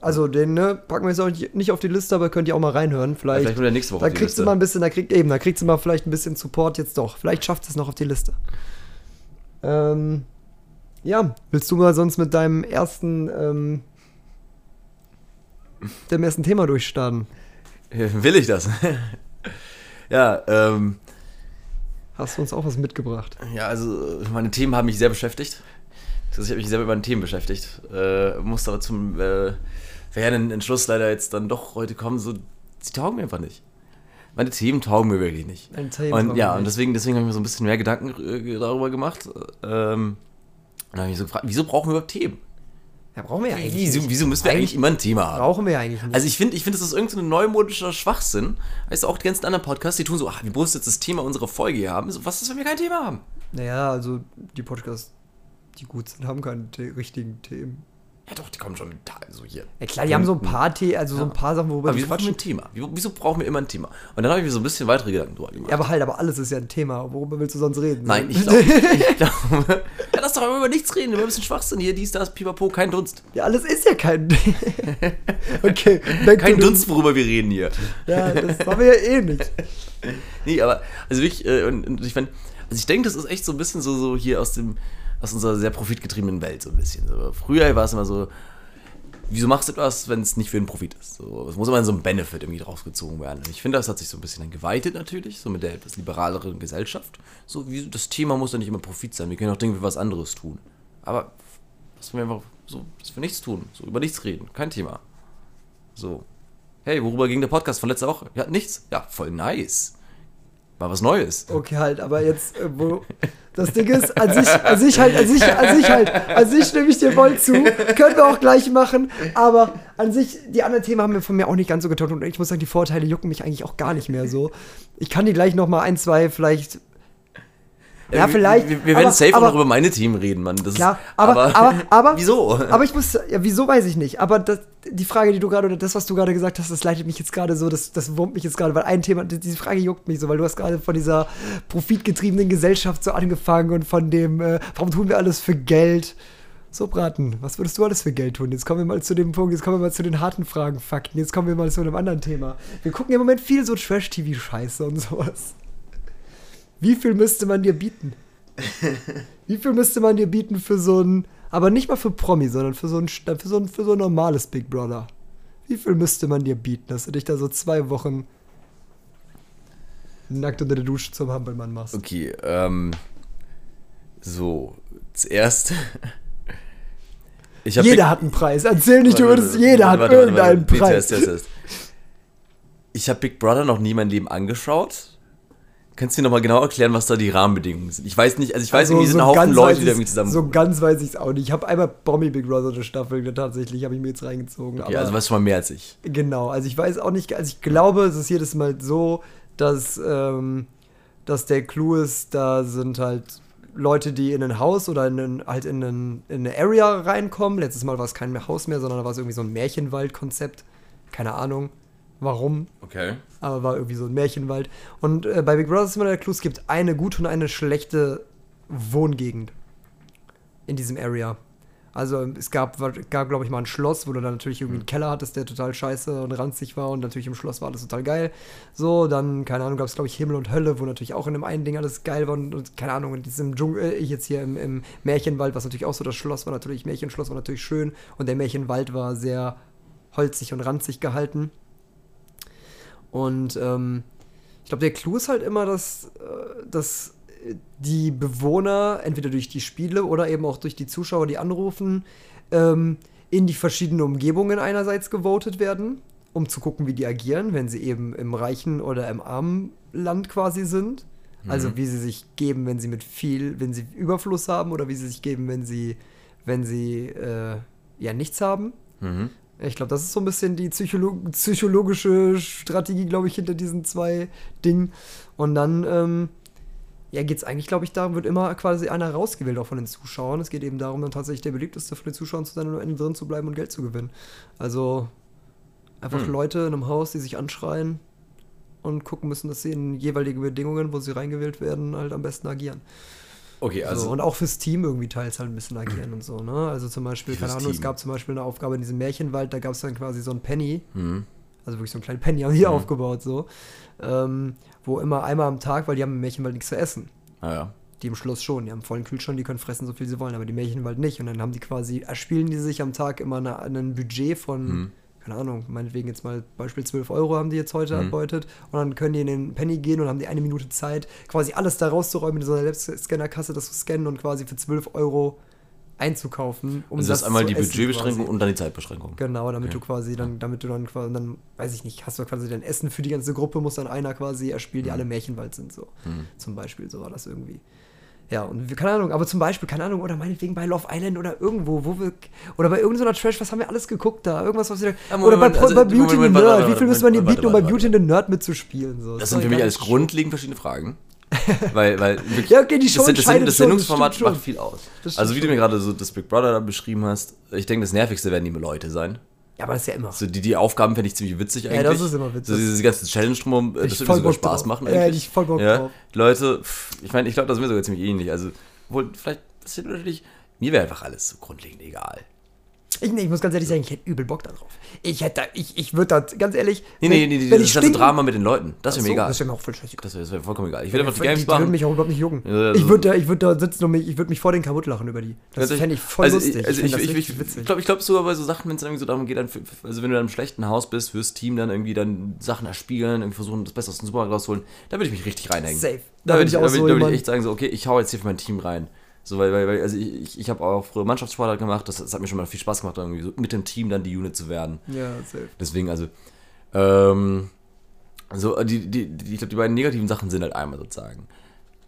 Also den ne, packen wir jetzt auch nicht auf die Liste, aber könnt ihr auch mal reinhören. Vielleicht, ja, vielleicht nächste Woche. Da kriegst du mal ein bisschen, da kriegt eben, da kriegst du mal vielleicht ein bisschen Support jetzt doch. Vielleicht schafft es noch auf die Liste. Ähm, ja, willst du mal sonst mit deinem ersten, ähm, dem ersten Thema durchstarten? Will ich das? ja, ähm. Hast du uns auch was mitgebracht? Ja, also meine Themen haben mich sehr beschäftigt. Also ich habe mich sehr mit meinen Themen beschäftigt. Äh, musste aber zum äh, verheerenden Entschluss leider jetzt dann doch heute kommen, so, sie taugen mir einfach nicht. Meine Themen taugen mir wirklich nicht. Meine Themen und ja, und deswegen, deswegen habe ich mir so ein bisschen mehr Gedanken äh, darüber gemacht. Ähm, Und dann habe ich mich so gefragt, wieso brauchen wir überhaupt Themen? Ja, brauchen wir ja eigentlich Wieso, wieso müssen wir eigentlich immer ein Thema haben? Brauchen wir ja eigentlich nicht. Also ich finde, ich finde, das ist irgendein so ein neumodischer Schwachsinn. Weißt du, auch die ganzen anderen Podcasts, die tun so, ach, wir mussten jetzt das Thema unserer Folge hier haben. So, was ist, wenn wir kein Thema haben? naja, also die Podcasts, die gut sind, haben keine richtigen Themen. Ja doch, die kommen schon mit so hier. Ja klar, die haben so ein paar The also so ein paar Sachen, worüber Aber wir quatschen. ein Thema? Wieso, brauchen wir immer ein Thema? Und dann habe ich mir so ein bisschen weitere Gedanken drüber gemacht. Ja, aber halt, aber alles ist ja ein Thema. Worüber willst du sonst reden? Nein, ich glaube, ich glaube, ja, lass doch aber über nichts reden, über ein bisschen Schwachsinn hier, dies, das, pipapo, kein Dunst. Ja, alles ist ja kein. okay, Kein Dunst, worüber wir reden hier. Ja, das haben wir ja eh nicht. Nee, aber, also wirklich, äh, und, und ich meine, also ich denke, das ist echt so ein bisschen so, so hier aus dem, aus unserer sehr profitgetriebenen Welt so ein bisschen. So, früher war es immer so, wieso machst du etwas, wenn es nicht für den Profit ist? So, es muss immer so ein Benefit irgendwie draufgezogen werden. Ich finde, das hat sich so ein bisschen dann geweitet natürlich, so mit der etwas liberaleren Gesellschaft. So, wie, das Thema muss ja nicht immer Profit sein, wir können auch Dinge für was anderes tun. Aber, dass wir einfach so, dass wir nichts tun, so über nichts reden, kein Thema. So. Hey, worüber ging der Podcast von letzter Woche? Ja, nichts. Ja, voll nice. War was Neues. Okay, halt, aber jetzt, äh, wo. Das Ding ist, an sich, an sich halt, an sich, an sich halt, an sich stimme ich dir voll zu. Können wir auch gleich machen. Aber an sich, die anderen Themen haben mir von mir auch nicht ganz so getaugt. Und ich muss sagen, die Vorteile jucken mich eigentlich auch gar nicht mehr so. Ich kann die gleich noch mal ein, zwei vielleicht. Ja, wir- vielleicht. Wir, wir werden aber- safe auch aber- noch über meine Themen reden, Mann. Das Klar, ist, aber, aber, aber, wieso? Aber ich muss, ja, wieso weiß ich nicht. Aber das, die Frage, die du gerade, oder das, was du gerade gesagt hast, das leitet mich jetzt gerade so, das, das wurmt mich jetzt gerade, weil ein Thema, die- diese Frage juckt mich so, weil du hast gerade von dieser profitgetriebenen Gesellschaft so angefangen und von dem, äh, warum tun wir alles für Geld? So, Braten, was würdest du alles für Geld tun? Jetzt kommen wir mal zu dem Punkt, jetzt kommen wir mal zu den harten Fragen, Fakten, jetzt kommen wir mal zu einem anderen Thema. Wir gucken im Moment viel so Trash-TV-Scheiße und sowas. Wie viel müsste man dir bieten? Wie viel müsste man dir bieten für so ein, aber nicht mal für Promi, sondern für so ein, für so ein, für so ein normales Big Brother? Wie viel müsste man dir bieten, dass du dich da so zwei Wochen nackt unter der Dusche zum Hampelmann machst? Okay, ähm. So, zuerst. Jeder hat einen Preis. Erzähl nicht, du Warte, würdest, warte, jeder warte, hat warte, irgendeinen Preis. zuerst, zuerst, zuerst. Ich habe Big Brother noch nie mein Leben angeschaut. Kannst du mir nochmal genau erklären, was da die Rahmenbedingungen sind? Ich weiß nicht, also ich weiß, Also, irgendwie sind ein Haufen Leute, die da irgendwie zusammen. So ganz weiß ich es auch nicht. Ich habe einmal Promi Big Brother eine Staffel tatsächlich, habe ich mir jetzt reingezogen. okay, also weißt du schon mal mehr als ich. Genau, also ich weiß auch nicht, also ich glaube, es ist jedes Mal so, dass, ähm, dass der Clou ist, da sind halt Leute, die in ein Haus oder in ein, halt in, ein, in eine Area reinkommen. Letztes Mal war es kein Haus mehr, sondern da war es irgendwie so ein Märchenwald-Konzept. Keine Ahnung, warum, Okay. aber war irgendwie so ein Märchenwald. Und äh, bei Big Brother ist immer der Clou, es gibt eine gute und eine schlechte Wohngegend in diesem Area. Also es gab, gab glaube ich, mal ein Schloss, wo du dann natürlich irgendwie einen Keller hattest, der total scheiße und ranzig war und natürlich im Schloss war alles total geil. So, dann, keine Ahnung, gab es, glaube ich, Himmel und Hölle, wo natürlich auch in dem einen Ding alles geil war und, und keine Ahnung, in diesem Dschungel, äh, ich jetzt hier im, im Märchenwald, was natürlich auch so das Schloss war, natürlich, Märchenschloss war natürlich schön und der Märchenwald war sehr holzig und ranzig gehalten. Und ähm, ich glaube, der Clou ist halt immer, dass, äh, dass die Bewohner entweder durch die Spiele oder eben auch durch die Zuschauer, die anrufen, ähm, in die verschiedenen Umgebungen einerseits gewotet werden, um zu gucken, wie die agieren, wenn sie eben im reichen oder im armen Land quasi sind. Also wie sie sich geben, wenn sie mit viel, wenn sie Überfluss haben oder wie sie sich geben, wenn sie, wenn sie äh, ja nichts haben. Mhm. Ich glaube, das ist so ein bisschen die Psycholo psychologische Strategie, glaube ich, hinter diesen zwei Dingen. Und dann, ähm, ja, geht es eigentlich, glaube ich, darum, wird immer quasi einer rausgewählt, auch von den Zuschauern. Es geht eben darum, dann tatsächlich der beliebteste von den Zuschauern zu sein und am Ende drin zu bleiben und Geld zu gewinnen. Also einfach Hm. Leute in einem Haus, die sich anschreien und gucken müssen, dass sie in jeweiligen Bedingungen, wo sie reingewählt werden, halt am besten agieren. Okay, Also, also. und auch fürs Team irgendwie teils halt ein bisschen agieren und so, ne? Also zum Beispiel, keine Ahnung, es Team? gab zum Beispiel eine Aufgabe in diesem Märchenwald, da gab es dann quasi so ein Penny, Mhm. also wirklich so einen kleinen Penny haben die Mhm. aufgebaut, so, ähm, wo immer einmal am Tag, weil die haben im Märchenwald nichts zu essen. Ah ja. Die im Schloss schon, die haben vollen Kühlschrank, die können fressen, so viel sie wollen, aber die Märchenwald nicht. Und dann haben die quasi, erspielen die sich am Tag immer eine, ein Budget von, Mhm. Keine Ahnung, meinetwegen jetzt mal Beispiel 12 Euro haben die jetzt heute Mhm. erbeutet. Und dann können die in den Penny gehen und haben die eine Minute Zeit, quasi alles da rauszuräumen in so einer Selbstscannerkasse, das zu scannen und quasi für 12 Euro einzukaufen. Um Also das ist einmal die Budgetbeschränkung quasi. und dann die Zeitbeschränkung. Genau, damit Okay. du quasi dann, damit du dann quasi, dann, weiß ich nicht, hast du quasi dein Essen für die ganze Gruppe, muss dann einer quasi erspielen, die Mhm. alle Märchenwald sind, so. Mhm. Zum Beispiel, so war das irgendwie. Ja, und keine Ahnung, aber zum Beispiel, keine Ahnung, oder meinetwegen bei Love Island oder irgendwo, wo wir, oder bei irgendeiner Trash, was haben wir alles geguckt da? Irgendwas, was wir, Ja, oder bei, also, bei Beauty Moment, and the Nerd, wie viel müssen wir dir bieten, um bei Beauty and the Nerd mitzuspielen? So, Das ist sind für mich alles grundlegend verschiedene Fragen. weil, weil wirklich, Ja, okay, die Show das, das, das Sendungsformat das stimmt macht viel aus. Das Also wie du mir gerade so das Big Brother da beschrieben hast, ich denke, das Nervigste werden die Leute sein. Ja, aber das ist ja immer. So die, die Aufgaben finde ich ziemlich witzig eigentlich. das ist immer witzig. So diese ganzen Challenge drumherum, äh, das würde sogar Spaß drauf. machen Ja, eigentlich. hätte ich voll Bock drauf. Die Leute, ich meine, ich glaube, das ist mir sogar ziemlich ähnlich. Also, wohl, vielleicht, das ist natürlich, mir wäre einfach alles so grundlegend egal. Ich, nee, ich muss ganz ehrlich sagen, ich hätte übel Bock darauf. Ich hätte, da- ich, ich würde da, ganz ehrlich. Nee, nee, nee, wenn das ich stinken- Drama mit den Leuten, das wäre mir so, egal. Das wäre mir auch voll scheißegal. Das wäre das wär vollkommen egal. Ich will einfach die die, Games die würden machen. mich auch überhaupt nicht jucken. Ja, ich so- würde da, ich würd da sitzen und mich, ich würde mich vor den kaputt lachen über die. Das Also fände ich voll also lustig. Ich, also ich, das ich, ich, ich glaube ich glaub sogar bei so Sachen, wenn es irgendwie so darum geht, dann, also wenn du dann im schlechten Haus bist, fürs Team dann irgendwie dann Sachen erspiegeln, irgendwie versuchen, das Beste aus dem Supermarkt rausholen, da würde ich mich richtig reinhängen. Safe. Da, Da würde ich, ich da auch würd, so da würd ich echt sagen, so, okay, ich hau jetzt hier für mein Team rein. So, weil, weil, weil also ich, ich, ich habe auch früher Mannschaftssportart gemacht, das, das hat mir schon mal viel Spaß gemacht, irgendwie so mit dem Team dann die Unit zu werden. ja, safe. Deswegen, also, ähm, also die, die, die, ich glaube, die beiden negativen Sachen sind halt einmal sozusagen,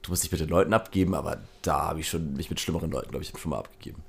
du musst dich mit den Leuten abgeben, aber da habe ich schon mich mit schlimmeren Leuten, glaube ich, schon mal abgegeben.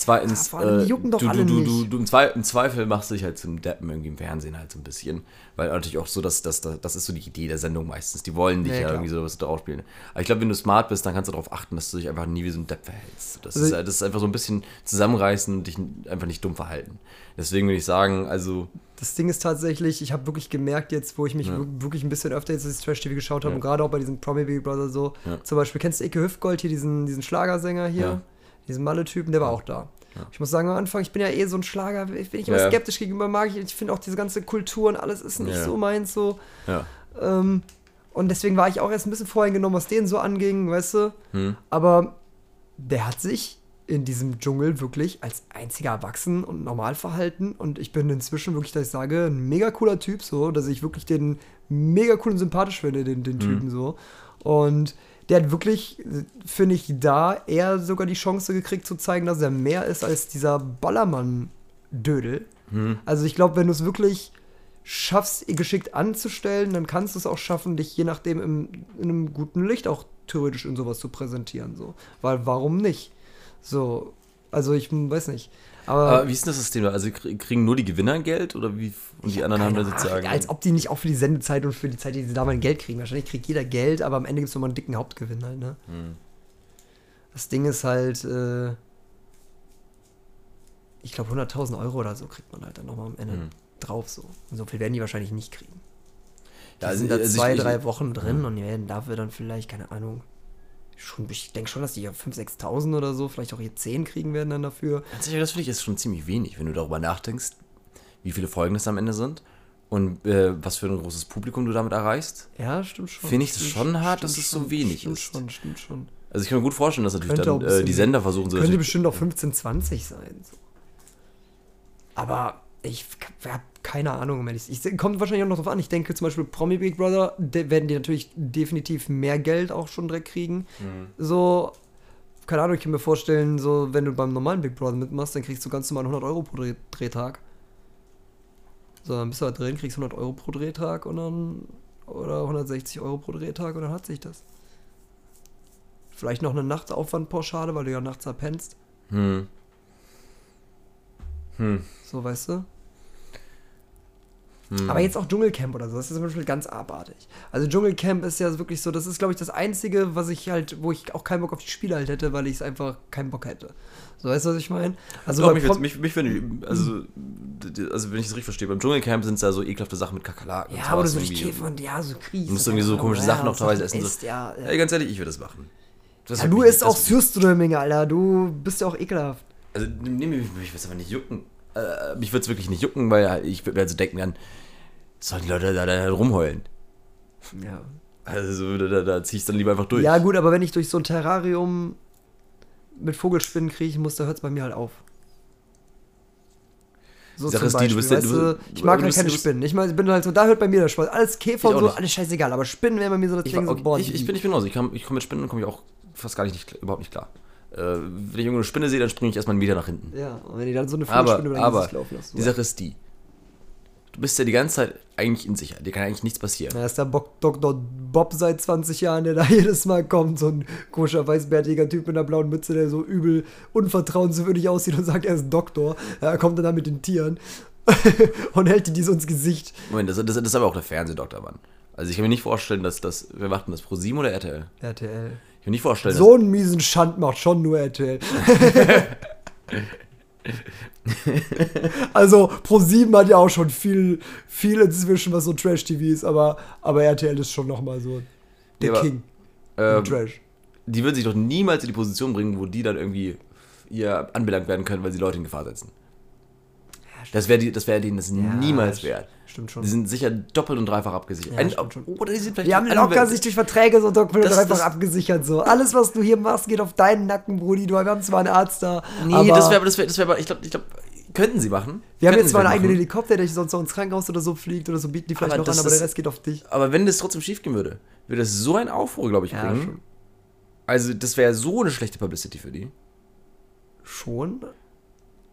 Zweitens, Ja, allem, die äh, jucken doch du, alle du, du, du, im, Zweifel, im Zweifel machst du dich halt zum Deppen irgendwie im Fernsehen halt so ein bisschen, weil natürlich auch so, dass das, das ist so die Idee der Sendung meistens, die wollen dich Ja, ja, klar. irgendwie sowas drauf spielen. Aber ich glaube, wenn du smart bist, dann kannst du darauf achten, dass du dich einfach nie wie so ein Depp verhältst. Das, Also- ist, das ist einfach so ein bisschen zusammenreißen und dich einfach nicht dumm verhalten. Deswegen würde ich sagen, also Das Ding ist tatsächlich, ich habe wirklich gemerkt jetzt, wo ich mich Ja. wir- wirklich ein bisschen öfter jetzt das Trash-TV geschaut habe Ja. und gerade auch bei diesem Promi Big Brother so. Ja. Zum Beispiel, kennst du Icke Hüftgold hier, diesen, diesen Schlagersänger hier? Diesen Malle-Typen, der war auch da. Ja. Ich muss sagen, am Anfang, ich bin ja eh so ein Schlager, bin ich immer Ja. skeptisch gegenüber, mag ich, ich finde auch diese ganze Kultur und alles ist nicht Ja. so meins so. ja. Ähm, und deswegen war ich auch erst ein bisschen voreingenommen, was denen so anging, weißt du? Hm. Aber der hat sich in diesem Dschungel wirklich als einziger erwachsen und normal verhalten. Und ich bin inzwischen wirklich, dass ich sage, ein mega cooler Typ, so, dass ich wirklich den mega cool und sympathisch finde, den, den Typen so. Und der hat wirklich, finde ich, da eher sogar die Chance gekriegt zu zeigen, dass er mehr ist als dieser Ballermann-Dödel. Hm. Also ich glaube, wenn du es wirklich schaffst, geschickt anzustellen, dann kannst du es auch schaffen, dich je nachdem im, in einem guten Licht auch theoretisch in sowas zu präsentieren. So. Weil warum nicht? So, also ich weiß nicht. Aber, Aber wie ist denn das System da? Also krie- kriegen nur die Gewinner Geld oder wie? Und die anderen haben da sozusagen. Als ob die nicht auch für die Sendezeit und für die Zeit, die sie da mal Geld kriegen. Wahrscheinlich kriegt jeder Geld, aber am Ende gibt es nochmal einen dicken Hauptgewinn halt, ne? Hm. Das Ding ist halt, äh, ich glaube 100.000 Euro oder so kriegt man halt dann nochmal am Ende Hm. drauf so. Und so viel werden die wahrscheinlich nicht kriegen. Die Ja, also- sind da also zwei, ich- drei Wochen drin und die werden dafür dann vielleicht, keine Ahnung, schon, ich denke schon, dass die ja 5.000, 6.000 oder so, vielleicht auch hier 10 kriegen werden dann dafür. Ganz ehrlich, das finde ich ist schon ziemlich wenig, wenn du darüber nachdenkst, wie viele Folgen das am Ende sind und äh, was für ein großes Publikum du damit erreichst. Ja, stimmt schon. Finde ich das Stimmt schon hart, dass stimmt es so schon, wenig stimmt ist. Schon, stimmt schon. Also ich kann mir gut vorstellen, dass natürlich dann äh, die Sender versuchen so Könnte bestimmt auch 15, 20 sein. So. Aber ich habe keine Ahnung, um sein. Ich kommt wahrscheinlich auch noch drauf an. Ich denke zum Beispiel Promi Big Brother, de, werden die natürlich definitiv mehr Geld auch schon direkt kriegen. Mhm. So, keine Ahnung, ich kann mir vorstellen, so, wenn du beim normalen Big Brother mitmachst, dann kriegst du ganz normal 100 Euro pro Dreh Drehtag. So, dann bist du da drin, kriegst 100 Euro pro Drehtag und dann, oder 160 Euro pro Drehtag und dann hat sich das. Vielleicht noch eine Nachtsaufwandpauschale, weil du ja nachts abpennst. Hm. Hm. So, weißt du? Hm. Aber jetzt auch Dschungelcamp oder so, das ist zum Beispiel ganz abartig. Also Dschungelcamp ist ja wirklich so, das ist, glaube ich, das Einzige, was ich halt, wo ich auch keinen Bock auf die Spiele halt hätte, weil ich es einfach keinen Bock hätte. So, weißt du, was ich meine? Also, Doch, mich, Prom- mich, mich finde ich, also, also wenn ich das richtig verstehe, beim Dschungelcamp sind es ja so ekelhafte Sachen mit Kakerlaken. ja, und aber so irgendwie. Käfer und ja, so Kries. Du musst irgendwie so komische Sachen noch teilweise essen. Isst, ja, ja. Ey, ganz ehrlich, ich würde das machen. Das ja, du isst auch Sürströming, Alter. Du bist ja auch ekelhaft. Also, nee, mich, würde es aber nicht jucken. Äh, mich würde es wirklich nicht jucken, weil ich würde mir also denken, dann sollen die Leute da, da rumheulen. Ja. Also, da, da, da ziehe ich dann lieber einfach durch. Ja, gut, aber wenn ich durch so ein Terrarium mit Vogelspinnen kriechen muss, da hört es bei mir halt auf. So Sache zum ist die, du bist weißt du- du, ich mag halt keine bist- Spinnen. Ich, meine, ich bin halt so, da hört bei mir der Spaß. Alles Käfer und so, alles scheißegal. Aber Spinnen wären bei mir so das Ich, Ding war- so, boah, ich, ich, bin, ich bin genauso. Ich komme ich komm mit Spinnen komme ich auch fast gar nicht, nicht überhaupt nicht klar. Äh, wenn ich irgendwo eine Spinne sehe, dann springe ich erstmal einen Meter nach hinten. Ja, und wenn die dann so eine Aber, Vogelspinne über aber Gesicht laufen lassen. die Sache ist die. du bist ja die ganze Zeit eigentlich in Sicherheit. Dir kann eigentlich nichts passieren. Da ist der Bock Dr. Bob seit 20 Jahren, der da jedes Mal kommt. So ein komischer, weißbärtiger Typ mit einer blauen Mütze, der so übel unvertrauenswürdig aussieht und sagt, er ist Doktor. Ja, er kommt dann da mit den Tieren und hält die so ins Gesicht. Moment, das, das, das ist aber auch der Fernsehdoktor, Mann. Also ich kann mir nicht vorstellen, dass das. Wer macht denn das? ProSieben oder RTL? RTL. Ich kann nicht vorstellen, So einen miesen Schand macht schon nur RTL. also Pro7 hat ja auch schon viel, viel inzwischen, was so Trash-TV ist, aber, aber RTL ist schon nochmal so der Ja, aber, King im ähm, Trash. die würden sich doch niemals in die Position bringen, wo die dann irgendwie hier anbelangt werden können, weil sie Leute in Gefahr setzen. Das wäre das wär denen das niemals wert. Stimmt schon. Die sind sicher doppelt und dreifach abgesichert. Ein-. Oder die sind vielleicht Die haben locker sich durch Verträge so doppelt und dreifach abgesichert. So. Alles, was du hier machst, geht auf deinen Nacken, Brudi. Du, wir haben zwar einen Arzt da. Nee, aber das wäre, das wäre, das wäre, ich glaube, ich glaube, könnten sie machen. Wir haben jetzt zwar einen eigenen Helikopter, der sonst noch ins Krankenhaus oder so fliegt oder so, bieten die vielleicht Aber noch an, aber der Rest geht auf dich. Aber wenn das trotzdem schief gehen würde, würde das so ein Aufruhr, glaube ich, bringen. Also, das wäre so eine schlechte Publicity für die. Schon.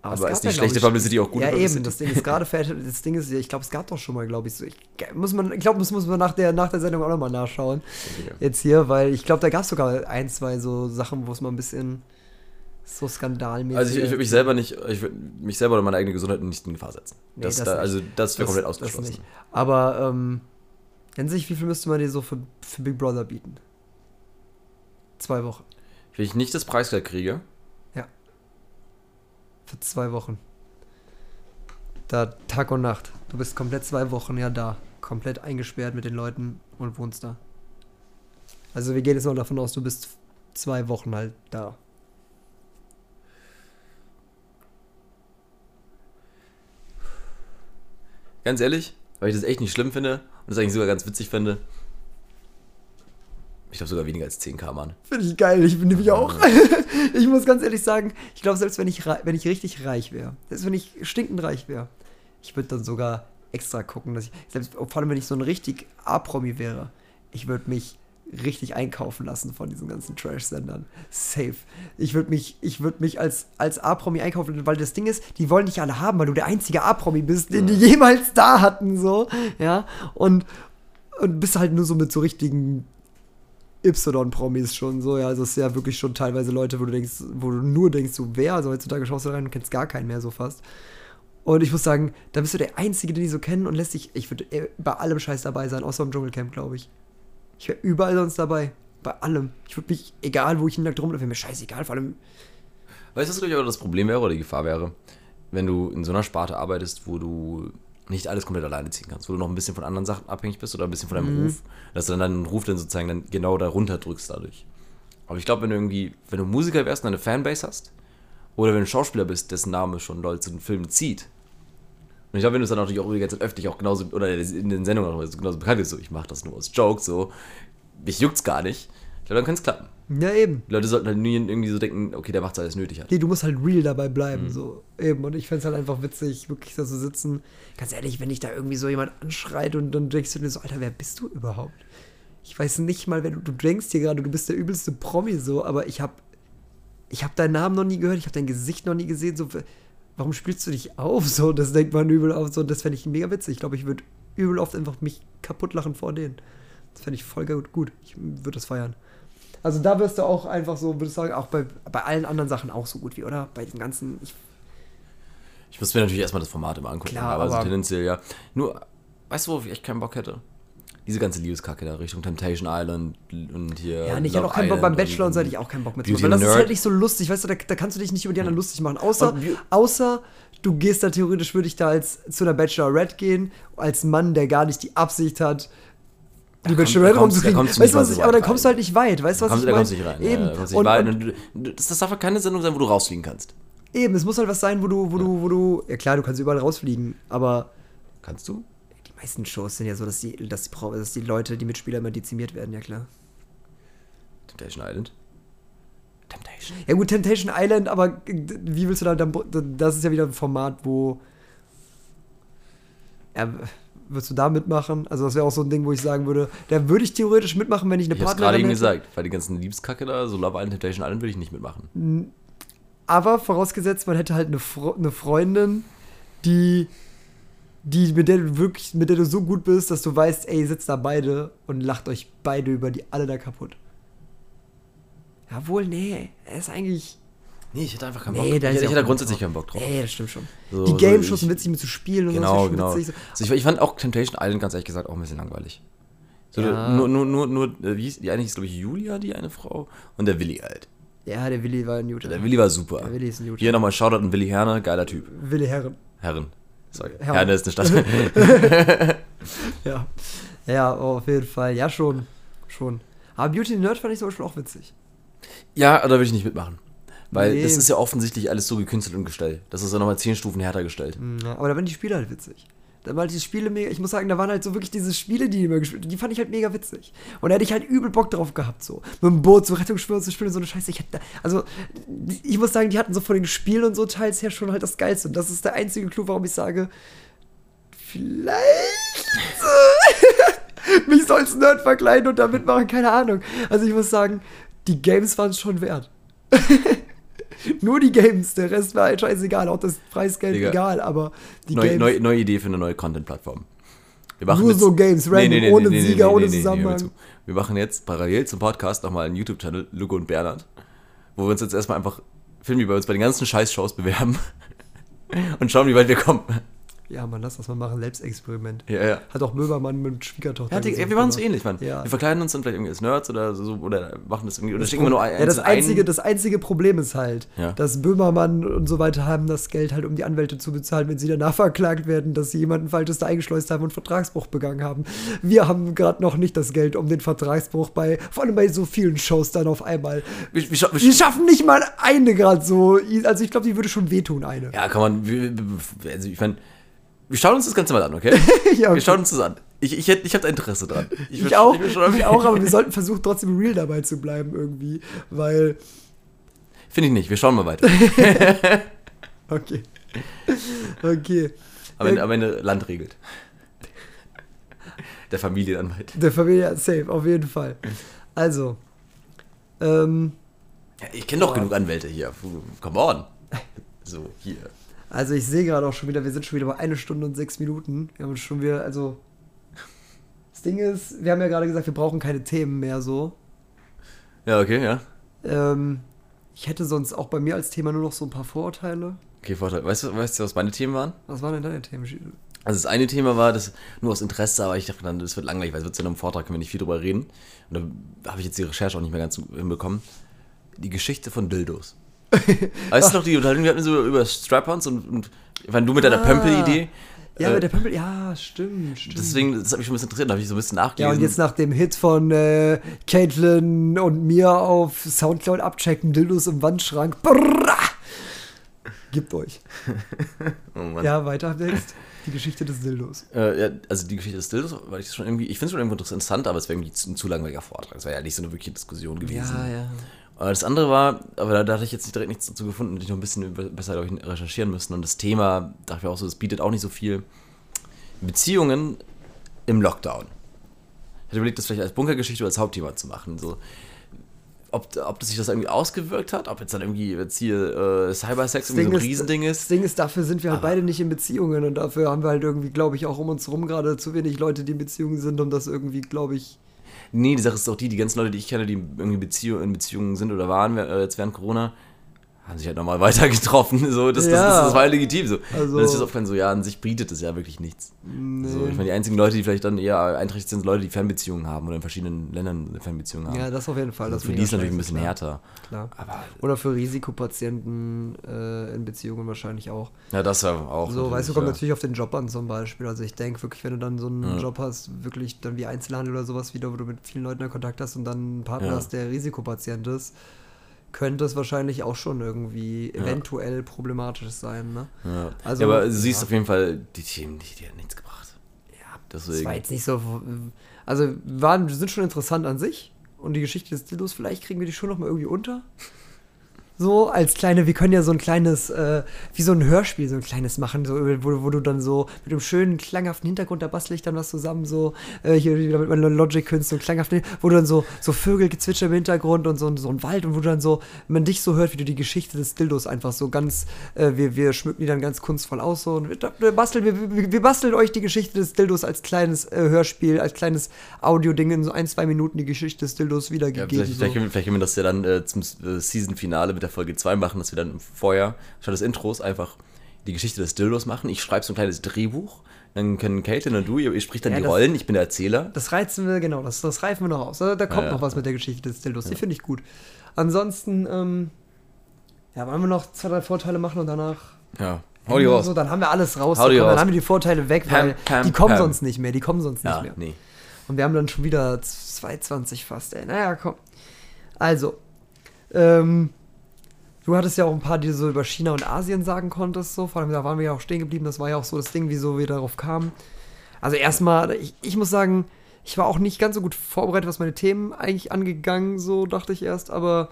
Aber es ist die ja, schlechte Publicity auch gute Ja, Publicity? eben. Das Ding ist gerade das Ding ist, ja, ich glaube, es gab doch schon mal, glaube ich, so. Ich, muss man, ich glaube, das muss man nach der, nach der Sendung auch nochmal nachschauen. Ja. Jetzt hier, weil ich glaube, da gab es sogar ein, zwei so Sachen, wo es mal ein bisschen so skandalmäßig Also ich, ich würde mich selber nicht, ich würde mich selber oder meine eigene Gesundheit nicht in Gefahr setzen. Nee, das, das da, also das wäre komplett Das ausgeschlossen. nicht. Aber, ähm, an sich, wie viel müsste man dir so für, für Big Brother bieten? Zwei Wochen. Wenn ich nicht das Preisgeld kriege, Für zwei Wochen. Da Tag und Nacht. Du bist komplett zwei Wochen ja da. Komplett eingesperrt mit den Leuten und wohnst da. Also wir gehen jetzt mal davon aus, du bist zwei Wochen halt da. ganz ehrlich, weil ich das echt nicht schlimm finde und das eigentlich sogar ganz witzig finde. Ich glaube sogar weniger als 10k, Mann. Finde ich geil, ich bin nämlich auch. ich muss ganz ehrlich sagen, ich glaube, selbst wenn ich, wenn ich richtig reich wäre, selbst wenn ich stinkend reich wäre, ich würde dann sogar extra gucken, dass ich, selbst vor allem wenn ich so ein richtig A-Promi wäre, ich würde mich richtig einkaufen lassen von diesen ganzen Trash-Sendern. Safe. Ich würde mich, ich würde mich als, als A-Promi einkaufen, weil das Ding ist, die wollen dich alle haben, weil du der einzige A-Promi bist, den die jemals da hatten, so, ja, und, und bist halt nur so mit so richtigen Y-Promis schon so, ja, also es ist ja wirklich schon teilweise Leute, wo du denkst, wo du nur denkst, so wer, also heutzutage schaust du rein und kennst gar keinen mehr so fast. Und ich muss sagen, da bist du der Einzige, den die so kennen und lässt sich, ich würde äh, bei allem Scheiß dabei sein, außer im Dschungelcamp, glaube ich. Ich wäre überall sonst dabei. Bei allem. Ich würde mich, egal wo ich hinlag drum, wäre mir scheißegal, vor allem, Weißt du, was glaube ich aber das Problem wäre oder die Gefahr wäre? Wenn du in so einer Sparte arbeitest, wo du nicht alles komplett alleine ziehen kannst, wo du noch ein bisschen von anderen Sachen abhängig bist oder ein bisschen von deinem Ruf, dass du dann deinen Ruf dann sozusagen dann genau darunter drückst dadurch. Aber ich glaube, wenn du irgendwie, wenn du Musiker wärst und eine Fanbase hast, oder wenn du Schauspieler bist, dessen Name schon Leute zu den Filmen zieht, und ich glaube, wenn du es dann natürlich auch die ganze Zeit öffentlich auch genauso, oder in den Sendungen auch genauso bekannt ist, so, ich mache das nur aus Joke, so, mich juckt's gar nicht, ich glaube, dann kann es klappen. ja eben. Die Leute sollten halt nie irgendwie so denken, okay, der macht's alles nötig hat. Nee, du musst halt real dabei bleiben, Mhm. so eben. Und ich fände es halt einfach witzig, wirklich da zu sitzen. Ganz ehrlich, wenn dich da irgendwie so jemand anschreit und dann denkst du dir so, Alter, wer bist du überhaupt? Ich weiß nicht mal, wer du, du denkst hier gerade, du bist der übelste Promi so, aber ich habe ich hab deinen Namen noch nie gehört, ich habe dein Gesicht noch nie gesehen, so, warum spielst du dich auf? So, das denkt man übel auf, so, das fände ich mega witzig. Ich glaube, ich würde übel oft einfach mich kaputt lachen vor denen. Das fände ich voll gut. Ich würde das feiern. Also da wirst du auch einfach so, würde ich sagen, auch bei, bei allen anderen Sachen auch so gut wie, oder? Bei den ganzen, ich, Ich muss mir natürlich erstmal das Format immer angucken, Klar, aber, aber- tendenziell ja. Nur, weißt du, worauf ich echt keinen Bock hätte? Diese ganze Liebeskacke da Richtung Temptation Island und hier. Ja, nee, ich hatte auch keinen Bock beim Bachelor und so hatte ich auch keinen Bock mit. Beauty Weil das ist Nerd. halt nicht so lustig, weißt du, da, da kannst du dich nicht über die anderen lustig machen. Außer, Und außer du gehst da theoretisch, würde ich da als zu einer Bachelorette gehen, als Mann, der gar nicht die Absicht hat, die da da rumzukriegen. Weißt du was ich, aber dann weit kommst du halt nicht weit, weißt du, was Kommst, ich da meine? kommst du nicht rein. Eben. Ja, da kommst du nicht rein. und, Und das, das darf halt keine Sendung sein, wo du rausfliegen kannst. eben, es muss halt was sein, wo du, wo du, wo du, ja klar, du kannst überall rausfliegen, aber Kannst du? die meisten Shows sind ja so, dass die, dass die, dass die Leute, die Mitspieler immer dezimiert werden, ja klar. Temptation Island? Temptation. Ja gut, Temptation Island, aber wie willst du da dann, das ist ja wieder ein Format, wo, ja, würdest du da mitmachen? Also das wäre auch so ein Ding, wo ich sagen würde, da würde ich theoretisch mitmachen, wenn ich eine Ich Partnerin gerade eben gesagt, weil die ganzen Liebeskacke da, so Love Island, Temptation Island würde ich nicht mitmachen. Aber vorausgesetzt, man hätte halt eine, Fro eine Freundin, die die, mit der du wirklich, mit der du so gut bist, dass du weißt, ey, ihr sitzt da beide und lacht euch beide über die alle da kaputt. Jawohl, nee, er ist eigentlich. Nee, ich hätte einfach keinen Nee, Bock. da ich hätte, ich hätte grundsätzlich kein keinen Bock drauf. Ey, das stimmt schon. So- die so Game Shows sind witzig mit zu spielen und Genau, so. schon genau. witzig. Also ich, ich fand auch Temptation Island ganz ehrlich gesagt auch ein bisschen langweilig. So, Ja. Nur, nur, nur, nur, äh, wie hieß, die eine hieß, glaube ich, Julia, die eine Frau. Und der Willi halt. Ja, der Willi war ein Newton. Der Willi war super. Der Willi ist ein Newton. Hier nochmal Shoutout an Willi Herne, geiler Typ. Willi Herren. Herren. Sorry. Herren. Herne ist eine Stadt. Ja. Ja, auf jeden Fall. Ja, schon. Schon. Aber Beauty and the Nerd fand ich zum Beispiel auch witzig. ja, da würde ich nicht mitmachen. Weil Nee. das ist ja offensichtlich alles so gekünstelt und gestellt. Das ist ja nochmal zehn Stufen härter gestellt. Ja, aber da waren die Spiele halt witzig. Da waren halt die Spiele mega, ich muss sagen, da waren halt so wirklich diese Spiele, die die immer gespielt die fand ich halt mega witzig. Und da hätte ich halt übel Bock drauf gehabt, so. Mit dem Boot so Rettungsschwimmen zu spielen und so eine Scheiße. Ich hätte, da- also, ich muss sagen, die hatten so von den Spielen und so teils her schon halt das Geilste. Und das ist der einzige Clou, warum ich sage, vielleicht mich so als Nerd verkleiden und da mitmachen, keine Ahnung. Also ich muss sagen, die Games waren es schon wert. Nur die Games, der Rest war halt scheißegal, auch das Preisgeld Digga. egal, aber die Neue, Games. neue, neue Idee für eine neue Content-Plattform. Wir Nur so Games, random, ohne Sieger, ohne hör mir Zusammenhang. zu. Wir machen jetzt parallel zum Podcast nochmal einen YouTube-Channel, Lugo und Bernhard, wo wir uns jetzt erstmal einfach filmen, wie wir uns bei den ganzen Scheiß-Shows bewerben und schauen, wie weit wir kommen. Ja, man, lass das mal machen, Selbstexperiment. Ja, ja. Hat auch Möbermann mit Schwiegertochter. Ja, die, gesagt, wir machen so oder? ähnlich, Mann. Ja. Wir verkleiden uns dann vielleicht irgendwie als Nerds oder so, oder machen das irgendwie, oder schicken wir nur ein, ja, das einzige, ein. das einzige Problem ist halt, Ja. dass Böhmermann und so weiter haben das Geld halt, um die Anwälte zu bezahlen, wenn sie danach verklagt werden, dass sie jemanden Falsches da eingeschleust haben und Vertragsbruch begangen haben. Wir haben gerade noch nicht das Geld, um den Vertragsbruch bei, vor allem bei so vielen Shows dann auf einmal. Wir, wir, scha- wir, schaffen nicht mal eine gerade so. Also ich glaube, die würde schon wehtun, eine. ja, kann man, also ich meine, wir schauen uns das Ganze mal an, okay? Ja, okay. Wir schauen uns das an. Ich, ich, hätt- ich habe da Interesse dran. Ich, will- auch, schon- ich auch, aber wir sollten versuchen, trotzdem real dabei zu bleiben irgendwie, weil, Finde ich nicht, wir schauen mal weiter. okay, okay. Am Ende, am Ende Land regelt. Der Familienanwalt. Der Familie safe, auf jeden Fall. Also, ähm, Ja, ich kenne doch genug Anwälte hier. Puh, Come on. So, hier. Also ich sehe gerade auch schon wieder, wir sind schon wieder bei eine Stunde und sechs Minuten. Wir haben uns schon wieder, also, das Ding ist, wir haben ja gerade gesagt, wir brauchen keine Themen mehr so. Ja, okay, ja. Ähm, ich hätte sonst auch bei mir als Thema nur noch so ein paar Vorurteile. Okay, Vorteil. Weißt du, weißt du, was meine Themen waren? Was waren denn deine Themen? Also das eine Thema war, das nur aus Interesse, aber ich dachte dann, das wird langweilig, weil es wird zu einem Vortrag, können wir nicht viel drüber reden. Und da habe ich jetzt die Recherche auch nicht mehr ganz hinbekommen. Die Geschichte von Dildos. weißt du noch, die Unterhaltung, wir hatten so über Strap-ons und, und wenn du mit deiner Ah. Pömpel-Idee. Ja, äh, mit der Pömpel, ja, stimmt, stimmt. Deswegen, das hat mich schon ein bisschen interessiert, da habe ich so ein bisschen Ja, nachgelesen. und jetzt nach dem Hit von äh, Caitlin und mir auf Soundcloud abchecken, Dildos im Wandschrank. Brrrra! Gibt euch. oh Mann. Ja, weiter im Text. Die Geschichte des Dildos. Äh, ja, also die Geschichte des Dildos, weil ich das schon irgendwie, ich finde es schon irgendwo interessant, aber es wäre irgendwie zu, ein zu langweiliger Vortrag. Es wäre ja nicht so eine wirkliche Diskussion gewesen. ja. Aber das andere war, aber da, da hatte ich jetzt nicht direkt nichts dazu gefunden, hätte ich noch ein bisschen besser, glaube ich, recherchieren müssen. Und das Thema, dachte ich mir auch so, das bietet auch nicht so viel. Beziehungen im Lockdown. Ich hatte überlegt, das vielleicht als Bunkergeschichte oder als Hauptthema zu machen. So, ob, ob das sich das irgendwie ausgewirkt hat, ob jetzt dann irgendwie jetzt hier äh, Cybersex irgendwie so ein Riesending Das ist. Ding ist, dafür sind wir halt beide nicht in Beziehungen und dafür haben wir halt irgendwie, glaube ich, auch um uns herum gerade zu wenig Leute, die in Beziehungen sind, um das irgendwie, glaube ich. Nee, die Sache ist auch die, die ganzen Leute, die ich kenne, die irgendwie Beziehung, in Beziehungen sind oder waren äh, jetzt während Corona, haben sich halt nochmal weiter getroffen. So, das, das, Ja. das, das war halt legitim. So. Also- Dann ist es aufgefallen, so, ja, an sich bietet das ja wirklich nichts. Nee. So, ich meine, die einzigen Leute, die vielleicht dann eher einträchtig sind, sind Leute, die Fernbeziehungen haben oder in verschiedenen Ländern eine Fernbeziehungen haben. ja, das auf jeden Fall. also das für die ist natürlich ein bisschen klar. härter. Klar. Aber Oder für Risikopatienten äh, in Beziehungen wahrscheinlich auch. ja, das ja auch. So, weißt du, kommt ja. natürlich auf den Job an zum Beispiel. Also ich denke wirklich, wenn du dann so einen Ja. Job hast, wirklich dann wie Einzelhandel oder sowas wieder, wo du mit vielen Leuten in Kontakt hast und dann einen Partner hast, der Risikopatient ist, könnte es wahrscheinlich auch schon irgendwie eventuell problematisch sein, ne? Ja. Also, ja, aber du siehst ja. auf jeden Fall, die Themen, die, haben nichts gebracht. Ja, Deswegen. das war jetzt nicht so. Also waren, sind schon interessant an sich. Und die Geschichte des Dildos, vielleicht kriegen wir die schon noch mal irgendwie unter. So als kleine, wir können ja so ein kleines, äh, wie so ein Hörspiel, so ein kleines machen, so, wo, wo du dann so mit einem schönen, klanghaften Hintergrund, da bastel ich dann was zusammen, so, äh, hier wieder mit meiner Logic-Künste, so klanghaften, wo du dann so, so Vögelgezwitscher im Hintergrund und so, so ein Wald und wo du dann so, wenn man dich so hört, wie du die Geschichte des Dildos einfach so ganz, äh, wir, wir schmücken die dann ganz kunstvoll aus, so, und wir, basteln, wir, wir basteln euch die Geschichte des Dildos als kleines äh, Hörspiel, als kleines Audio-Ding in so ein, zwei Minuten die Geschichte des Dildos wiedergegeben. Ja, vielleicht, so. vielleicht, vielleicht können wir das ja dann äh, zum äh, Season-Finale mit der Folge 2 machen, dass wir dann vorher, statt des Intros, einfach die Geschichte des Dildos machen. Ich schreibe so ein kleines Drehbuch. Dann können Caitlin und du, ihr, ihr spricht dann ja, die das, Rollen, ich bin der Erzähler. Das reizen wir, genau, das, das reifen wir noch aus. Da, da kommt ja, noch was mit der Geschichte des Dildos, die finde ich gut. Ansonsten, ähm, ja, wollen wir noch zwei, drei Vorteile machen und danach. Ja. Hau die raus. So, dann haben wir alles raus. So, dann haben wir die Vorteile weg, weil pam, die kommen pam. sonst nicht mehr. Die kommen sonst ja, nicht mehr. Nee. Und wir haben dann schon wieder 2,20 fast, ey. Naja, komm. Also, ähm, Du hattest ja auch ein paar, die du so über China und Asien sagen konntest, so. Vor allem, da waren wir ja auch stehen geblieben. Das war ja auch so das Ding, wieso wir darauf kamen. Also erstmal, ich, ich muss sagen, ich war auch nicht ganz so gut vorbereitet, was meine Themen eigentlich angegangen, so dachte ich erst, aber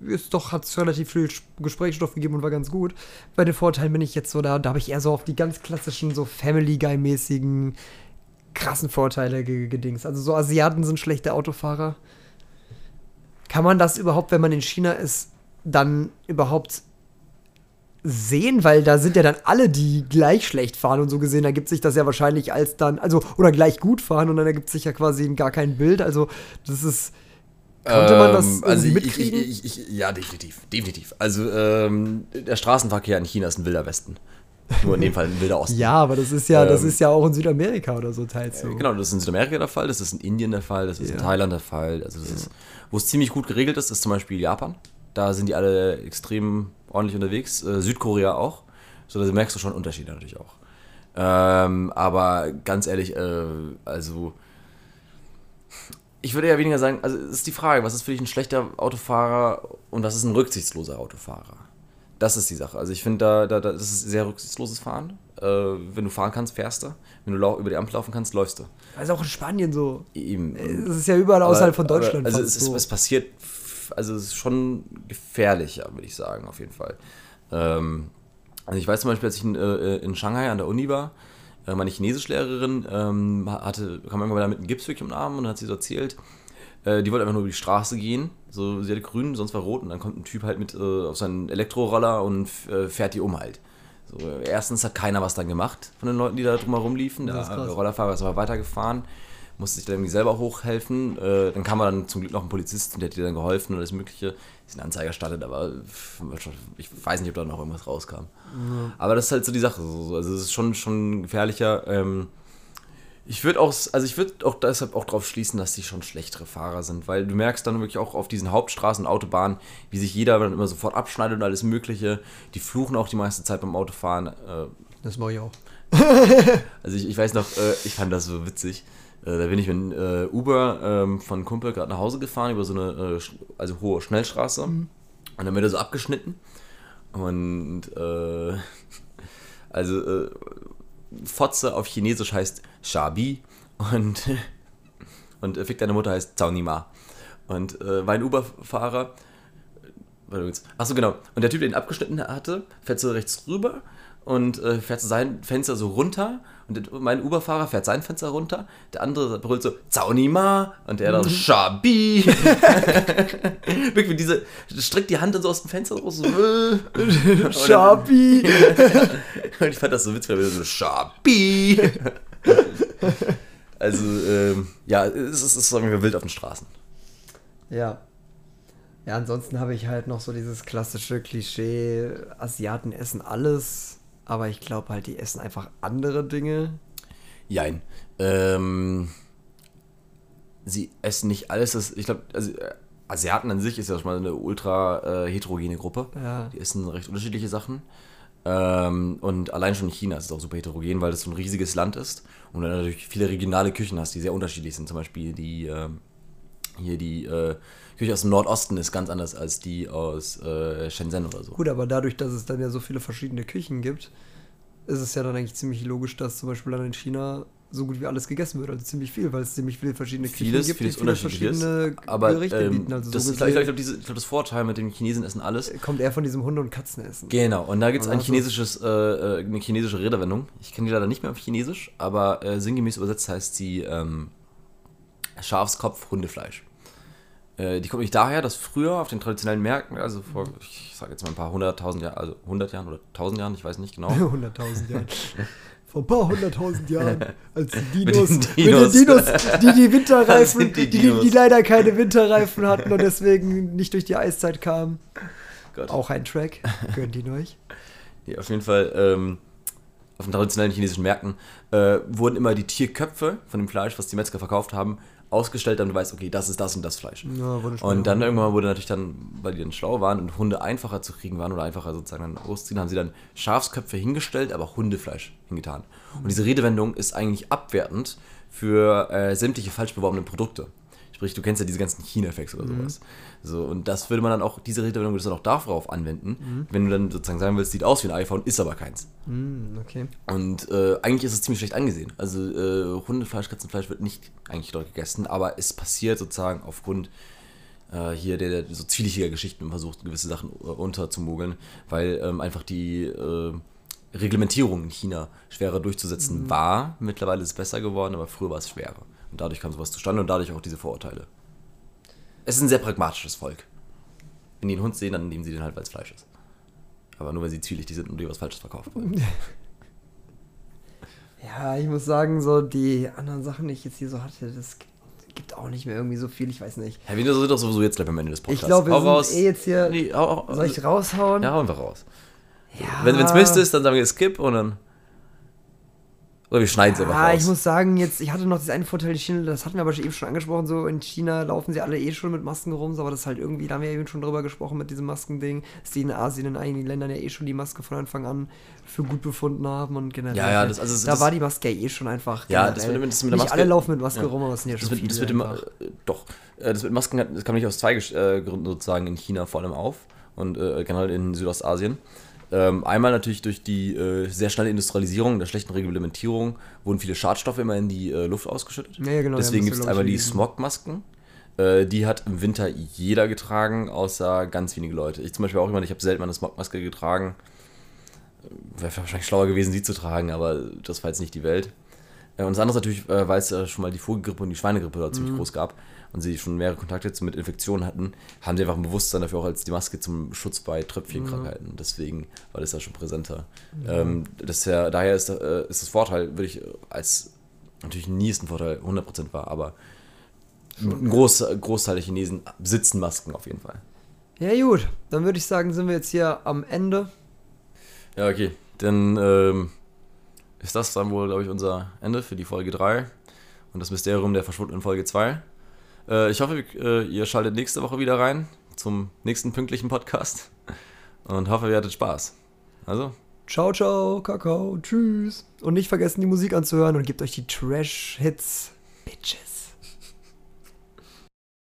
ist doch, hat es relativ viel Gesprächsstoff gegeben und war ganz gut. Bei den Vorteilen bin ich jetzt so, da, da habe ich eher so auf die ganz klassischen, so Family Guy-mäßigen, krassen Vorteile gedings. Also so Asiaten sind schlechte Autofahrer. Kann man das überhaupt, wenn man in China ist, dann überhaupt sehen, weil da sind ja dann alle, die gleich schlecht fahren und so gesehen ergibt sich das ja wahrscheinlich als dann, also, oder gleich gut fahren und dann ergibt sich ja quasi gar kein Bild. Also, das ist. Konnte man das ähm, also mitkriegen? Ich, ich, ich, ja, definitiv, definitiv. Also, ähm, der Straßenverkehr in China ist ein wilder Westen. Nur in dem Fall ein wilder Osten. ja, aber das ist ja, ähm, das ist ja auch in Südamerika oder so teils so. Genau, das ist in Südamerika der Fall, das ist in Indien der Fall, das ist ja. in Thailand der Fall. Also, das ja. ist, wo es ziemlich gut geregelt ist, ist zum Beispiel Japan. Da sind die alle extrem ordentlich unterwegs. Äh, Südkorea auch. So, da merkst du schon Unterschiede natürlich auch. Ähm, aber ganz ehrlich, äh, also ich würde ja weniger sagen, also es ist die Frage, was ist für dich ein schlechter Autofahrer und was ist ein rücksichtsloser Autofahrer? Das ist die Sache. Also ich finde, da, da, das ist sehr rücksichtsloses Fahren. Äh, wenn du fahren kannst, fährst du. Wenn du über die Ampel laufen kannst, läufst du. Also auch in Spanien so. Eben. Es ist ja überall außerhalb von Deutschland. Aber, also es, so. es, passiert also es ist schon gefährlicher, würde ich sagen, auf jeden Fall. Ähm, also ich weiß zum Beispiel, als ich in, äh, in Shanghai an der Uni war, äh, meine Chinesischlehrerin ähm, hatte, kam irgendwann da mit einem Gips im Arm und hat sie so erzählt, äh, die wollte einfach nur über die Straße gehen, so sie hatte grün, sonst war rot und dann kommt ein Typ halt mit äh, auf seinen Elektroroller und äh, fährt die um halt. So, erstens hat keiner was dann gemacht von den Leuten, die da drumherum liefen. Der Rollerfahrer ist aber weitergefahren musste sich dann irgendwie selber hochhelfen. Äh, dann kam dann zum Glück noch ein Polizist und der hat dir dann geholfen und alles Mögliche. Ist ein Anzeiger erstattet, aber ich weiß nicht, ob da noch irgendwas rauskam. Ja. Aber das ist halt so die Sache. Also es ist schon, schon gefährlicher. Ähm, ich würde auch, also ich würde auch deshalb auch darauf schließen, dass die schon schlechtere Fahrer sind, weil du merkst dann wirklich auch auf diesen Hauptstraßen und Autobahnen, wie sich jeder dann immer sofort abschneidet und alles Mögliche. Die fluchen auch die meiste Zeit beim Autofahren. Äh, das mache ich auch. also ich, ich weiß noch, äh, ich fand das so witzig. Äh, da bin ich mit äh, Uber ähm, von Kumpel gerade nach Hause gefahren über so eine äh, also hohe Schnellstraße. Mhm. Und dann wird er so abgeschnitten. Und äh, also äh, Fotze auf Chinesisch heißt Shabi und, und Fick deine Mutter heißt Zaunima. Und äh, mein Uber-Fahrer, achso genau, und der Typ, der ihn abgeschnitten hatte, fährt so rechts rüber und äh, fährt so sein Fenster so runter und mein Uberfahrer fährt sein Fenster runter, der andere brüllt so Zaunima und der dann Shabi. Wirklich diese streckt die Hand dann so aus dem Fenster raus so Shabi. und ich fand das so witzig, weil so Shabi. also ähm, ja, es ist, es sagen wir wild auf den Straßen. Ja. Ja, ansonsten habe ich halt noch so dieses klassische Klischee, Asiaten essen alles aber ich glaube halt, die essen einfach andere Dinge. Jein. Ähm, sie essen nicht alles. Das, ich glaube, also äh, Asiaten an sich ist ja schon mal eine ultra äh, heterogene Gruppe. Ja. Die essen recht unterschiedliche Sachen. Ähm, und allein schon in China ist es auch super heterogen, weil es so ein riesiges Land ist und du natürlich viele regionale Küchen hast, die sehr unterschiedlich sind. Zum Beispiel die äh, hier die äh, Küche aus dem Nordosten ist ganz anders als die aus äh, Shenzhen oder so. Gut, aber dadurch, dass es dann ja so viele verschiedene Küchen gibt, ist es ja dann eigentlich ziemlich logisch, dass zum Beispiel dann in China so gut wie alles gegessen wird, also ziemlich viel, weil es ziemlich viele verschiedene Küchen Vieles, gibt, vieles die viele verschiedene Aber Gerichte ähm, bieten. Also das, so ich glaube, glaub, glaub, das Vorteil mit dem Chinesen essen alles. kommt eher von diesem Hunde- und Katzenessen. Genau, und da gibt es ein chinesisches, äh, äh, eine chinesische Redewendung. Ich kenne die leider nicht mehr auf Chinesisch, aber äh, sinngemäß übersetzt heißt sie ähm, Schafskopf Hundefleisch. Äh, die kommt nicht daher, dass früher auf den traditionellen Märkten, also vor, ich sage jetzt mal ein paar hunderttausend Jahren, also hundert Jahren oder tausend Jahren, ich weiß nicht genau. 100.000 Jahren. Vor ein paar hunderttausend Jahren, als die Mit Dinos, den mit Dinos. den Dinos, die die Winterreifen, die, die die leider keine Winterreifen hatten und deswegen nicht durch die Eiszeit kamen. Gott. Auch ein Track, gönnt ihn euch. Ja, auf jeden Fall, ähm, auf den traditionellen chinesischen Märkten äh, wurden immer die Tierköpfe von dem Fleisch, was die Metzger verkauft haben, ausgestellt, damit du weißt, okay, das ist das und das Fleisch. Ja, Und dann irgendwann wurde natürlich dann, weil die dann schlau waren und Hunde einfacher zu kriegen waren oder einfacher sozusagen dann ausziehen, haben sie dann Schafsköpfe hingestellt, aber auch Hundefleisch hingetan. Und diese Redewendung ist eigentlich abwertend für äh, sämtliche falsch beworbene Produkte. Sprich, du kennst ja diese ganzen China-Effekte oder sowas. So, und das würde man dann auch, diese Redewendung würdest du dann auch darauf anwenden, wenn du dann sozusagen sagen willst, sieht aus wie ein iPhone, ist aber keins. Hm, okay. Und äh, eigentlich ist es ziemlich schlecht angesehen. Also äh, Hundefleisch, Katzenfleisch wird nicht eigentlich dort gegessen, aber es passiert sozusagen aufgrund äh, hier der, der so zwielichtiger Geschichten versucht, gewisse Sachen äh, unterzumogeln, weil ähm, einfach die äh, Reglementierung in China schwerer durchzusetzen war. Mittlerweile ist es besser geworden, aber früher war es schwerer. Und dadurch kam sowas zustande und dadurch auch diese Vorurteile. Es ist ein sehr pragmatisches Volk. Wenn die einen Hund sehen, dann nehmen sie den halt, weil es Fleisch ist. Aber nur, wenn sie zwielichtig sind und dir was Falsches verkaufen wollen. Ja, ich muss sagen, so die anderen Sachen, die ich jetzt hier so hatte, das gibt, auch nicht mehr irgendwie so viel, ich weiß nicht. Ja, wir sind doch sowieso jetzt gleich am Ende des Podcasts. Ich glaube, wir Hau sind raus. eh jetzt hier. Nee, hau, hau, Soll ich raushauen? Ja, hauen wir raus. Ja. Wenn es Mist ist, dann sagen wir Skip und dann. Oder wir schneiden es einfach Ah, raus. ich muss sagen, jetzt, ich hatte noch diesen einen Vorteil in China, das hatten wir aber eben schon angesprochen, so in China laufen sie alle eh schon mit Masken rum, so, aber das ist halt irgendwie, da haben wir eben schon drüber gesprochen mit diesem Maskending, dass die in Asien, in einigen Ländern ja eh schon die Maske von Anfang an für gut befunden haben und generell. Ja, ja, das- also da das- war die Maske ja eh schon einfach. Ja, das generell- mit- das mit der Nicht Maske- alle laufen mit Maske ja. rum, aber es sind ja das schon das viele. wird immer. einfach. Äh, doch. Äh, Das mit Masken hat, das kam nicht aus zwei äh, Gründen sozusagen in China vor allem auf und äh, generell in Südostasien. Ähm, einmal natürlich durch die äh, sehr schnelle Industrialisierung, der schlechten Reglementierung, wurden viele Schadstoffe immer in die äh, Luft ausgeschüttet. Ja, genau, Deswegen ja, gibt es einmal die Smogmasken. Äh, die hat im Winter jeder getragen, außer ganz wenige Leute. Ich zum Beispiel auch immer, ich habe selten mal eine Smogmaske getragen. Wäre wahrscheinlich schlauer gewesen, sie zu tragen, aber das war jetzt nicht die Welt. Äh, Und das andere ist natürlich, äh, weil es äh, schon mal die Vogelgrippe und die Schweinegrippe da Mhm. ziemlich groß gab und sie schon mehrere Kontakte mit Infektionen hatten, haben sie einfach ein Bewusstsein dafür auch als die Maske zum Schutz bei Tröpfchenkrankheiten. Mhm. Deswegen war das ja schon präsenter. Ähm, das ja, daher ist, äh, ist das Vorteil, würde ich als natürlich nie ist ein Vorteil 100% war, aber ein Groß, Großteil der Chinesen besitzen Masken auf jeden Fall. Ja, gut, dann würde ich sagen, sind wir jetzt hier am Ende. Ja, okay. Dann ähm, ist das dann wohl, glaube ich, unser Ende für die Folge 3 und das Mysterium der verschwundenen Folge 2. Äh, ich hoffe, äh, ihr schaltet nächste Woche wieder rein zum nächsten pünktlichen Podcast und hoffe, ihr hattet Spaß. Also, Ciao, ciao, Kakao, tschüss. Und nicht vergessen, die Musik anzuhören und gebt euch die Trash-Hits. Bitches.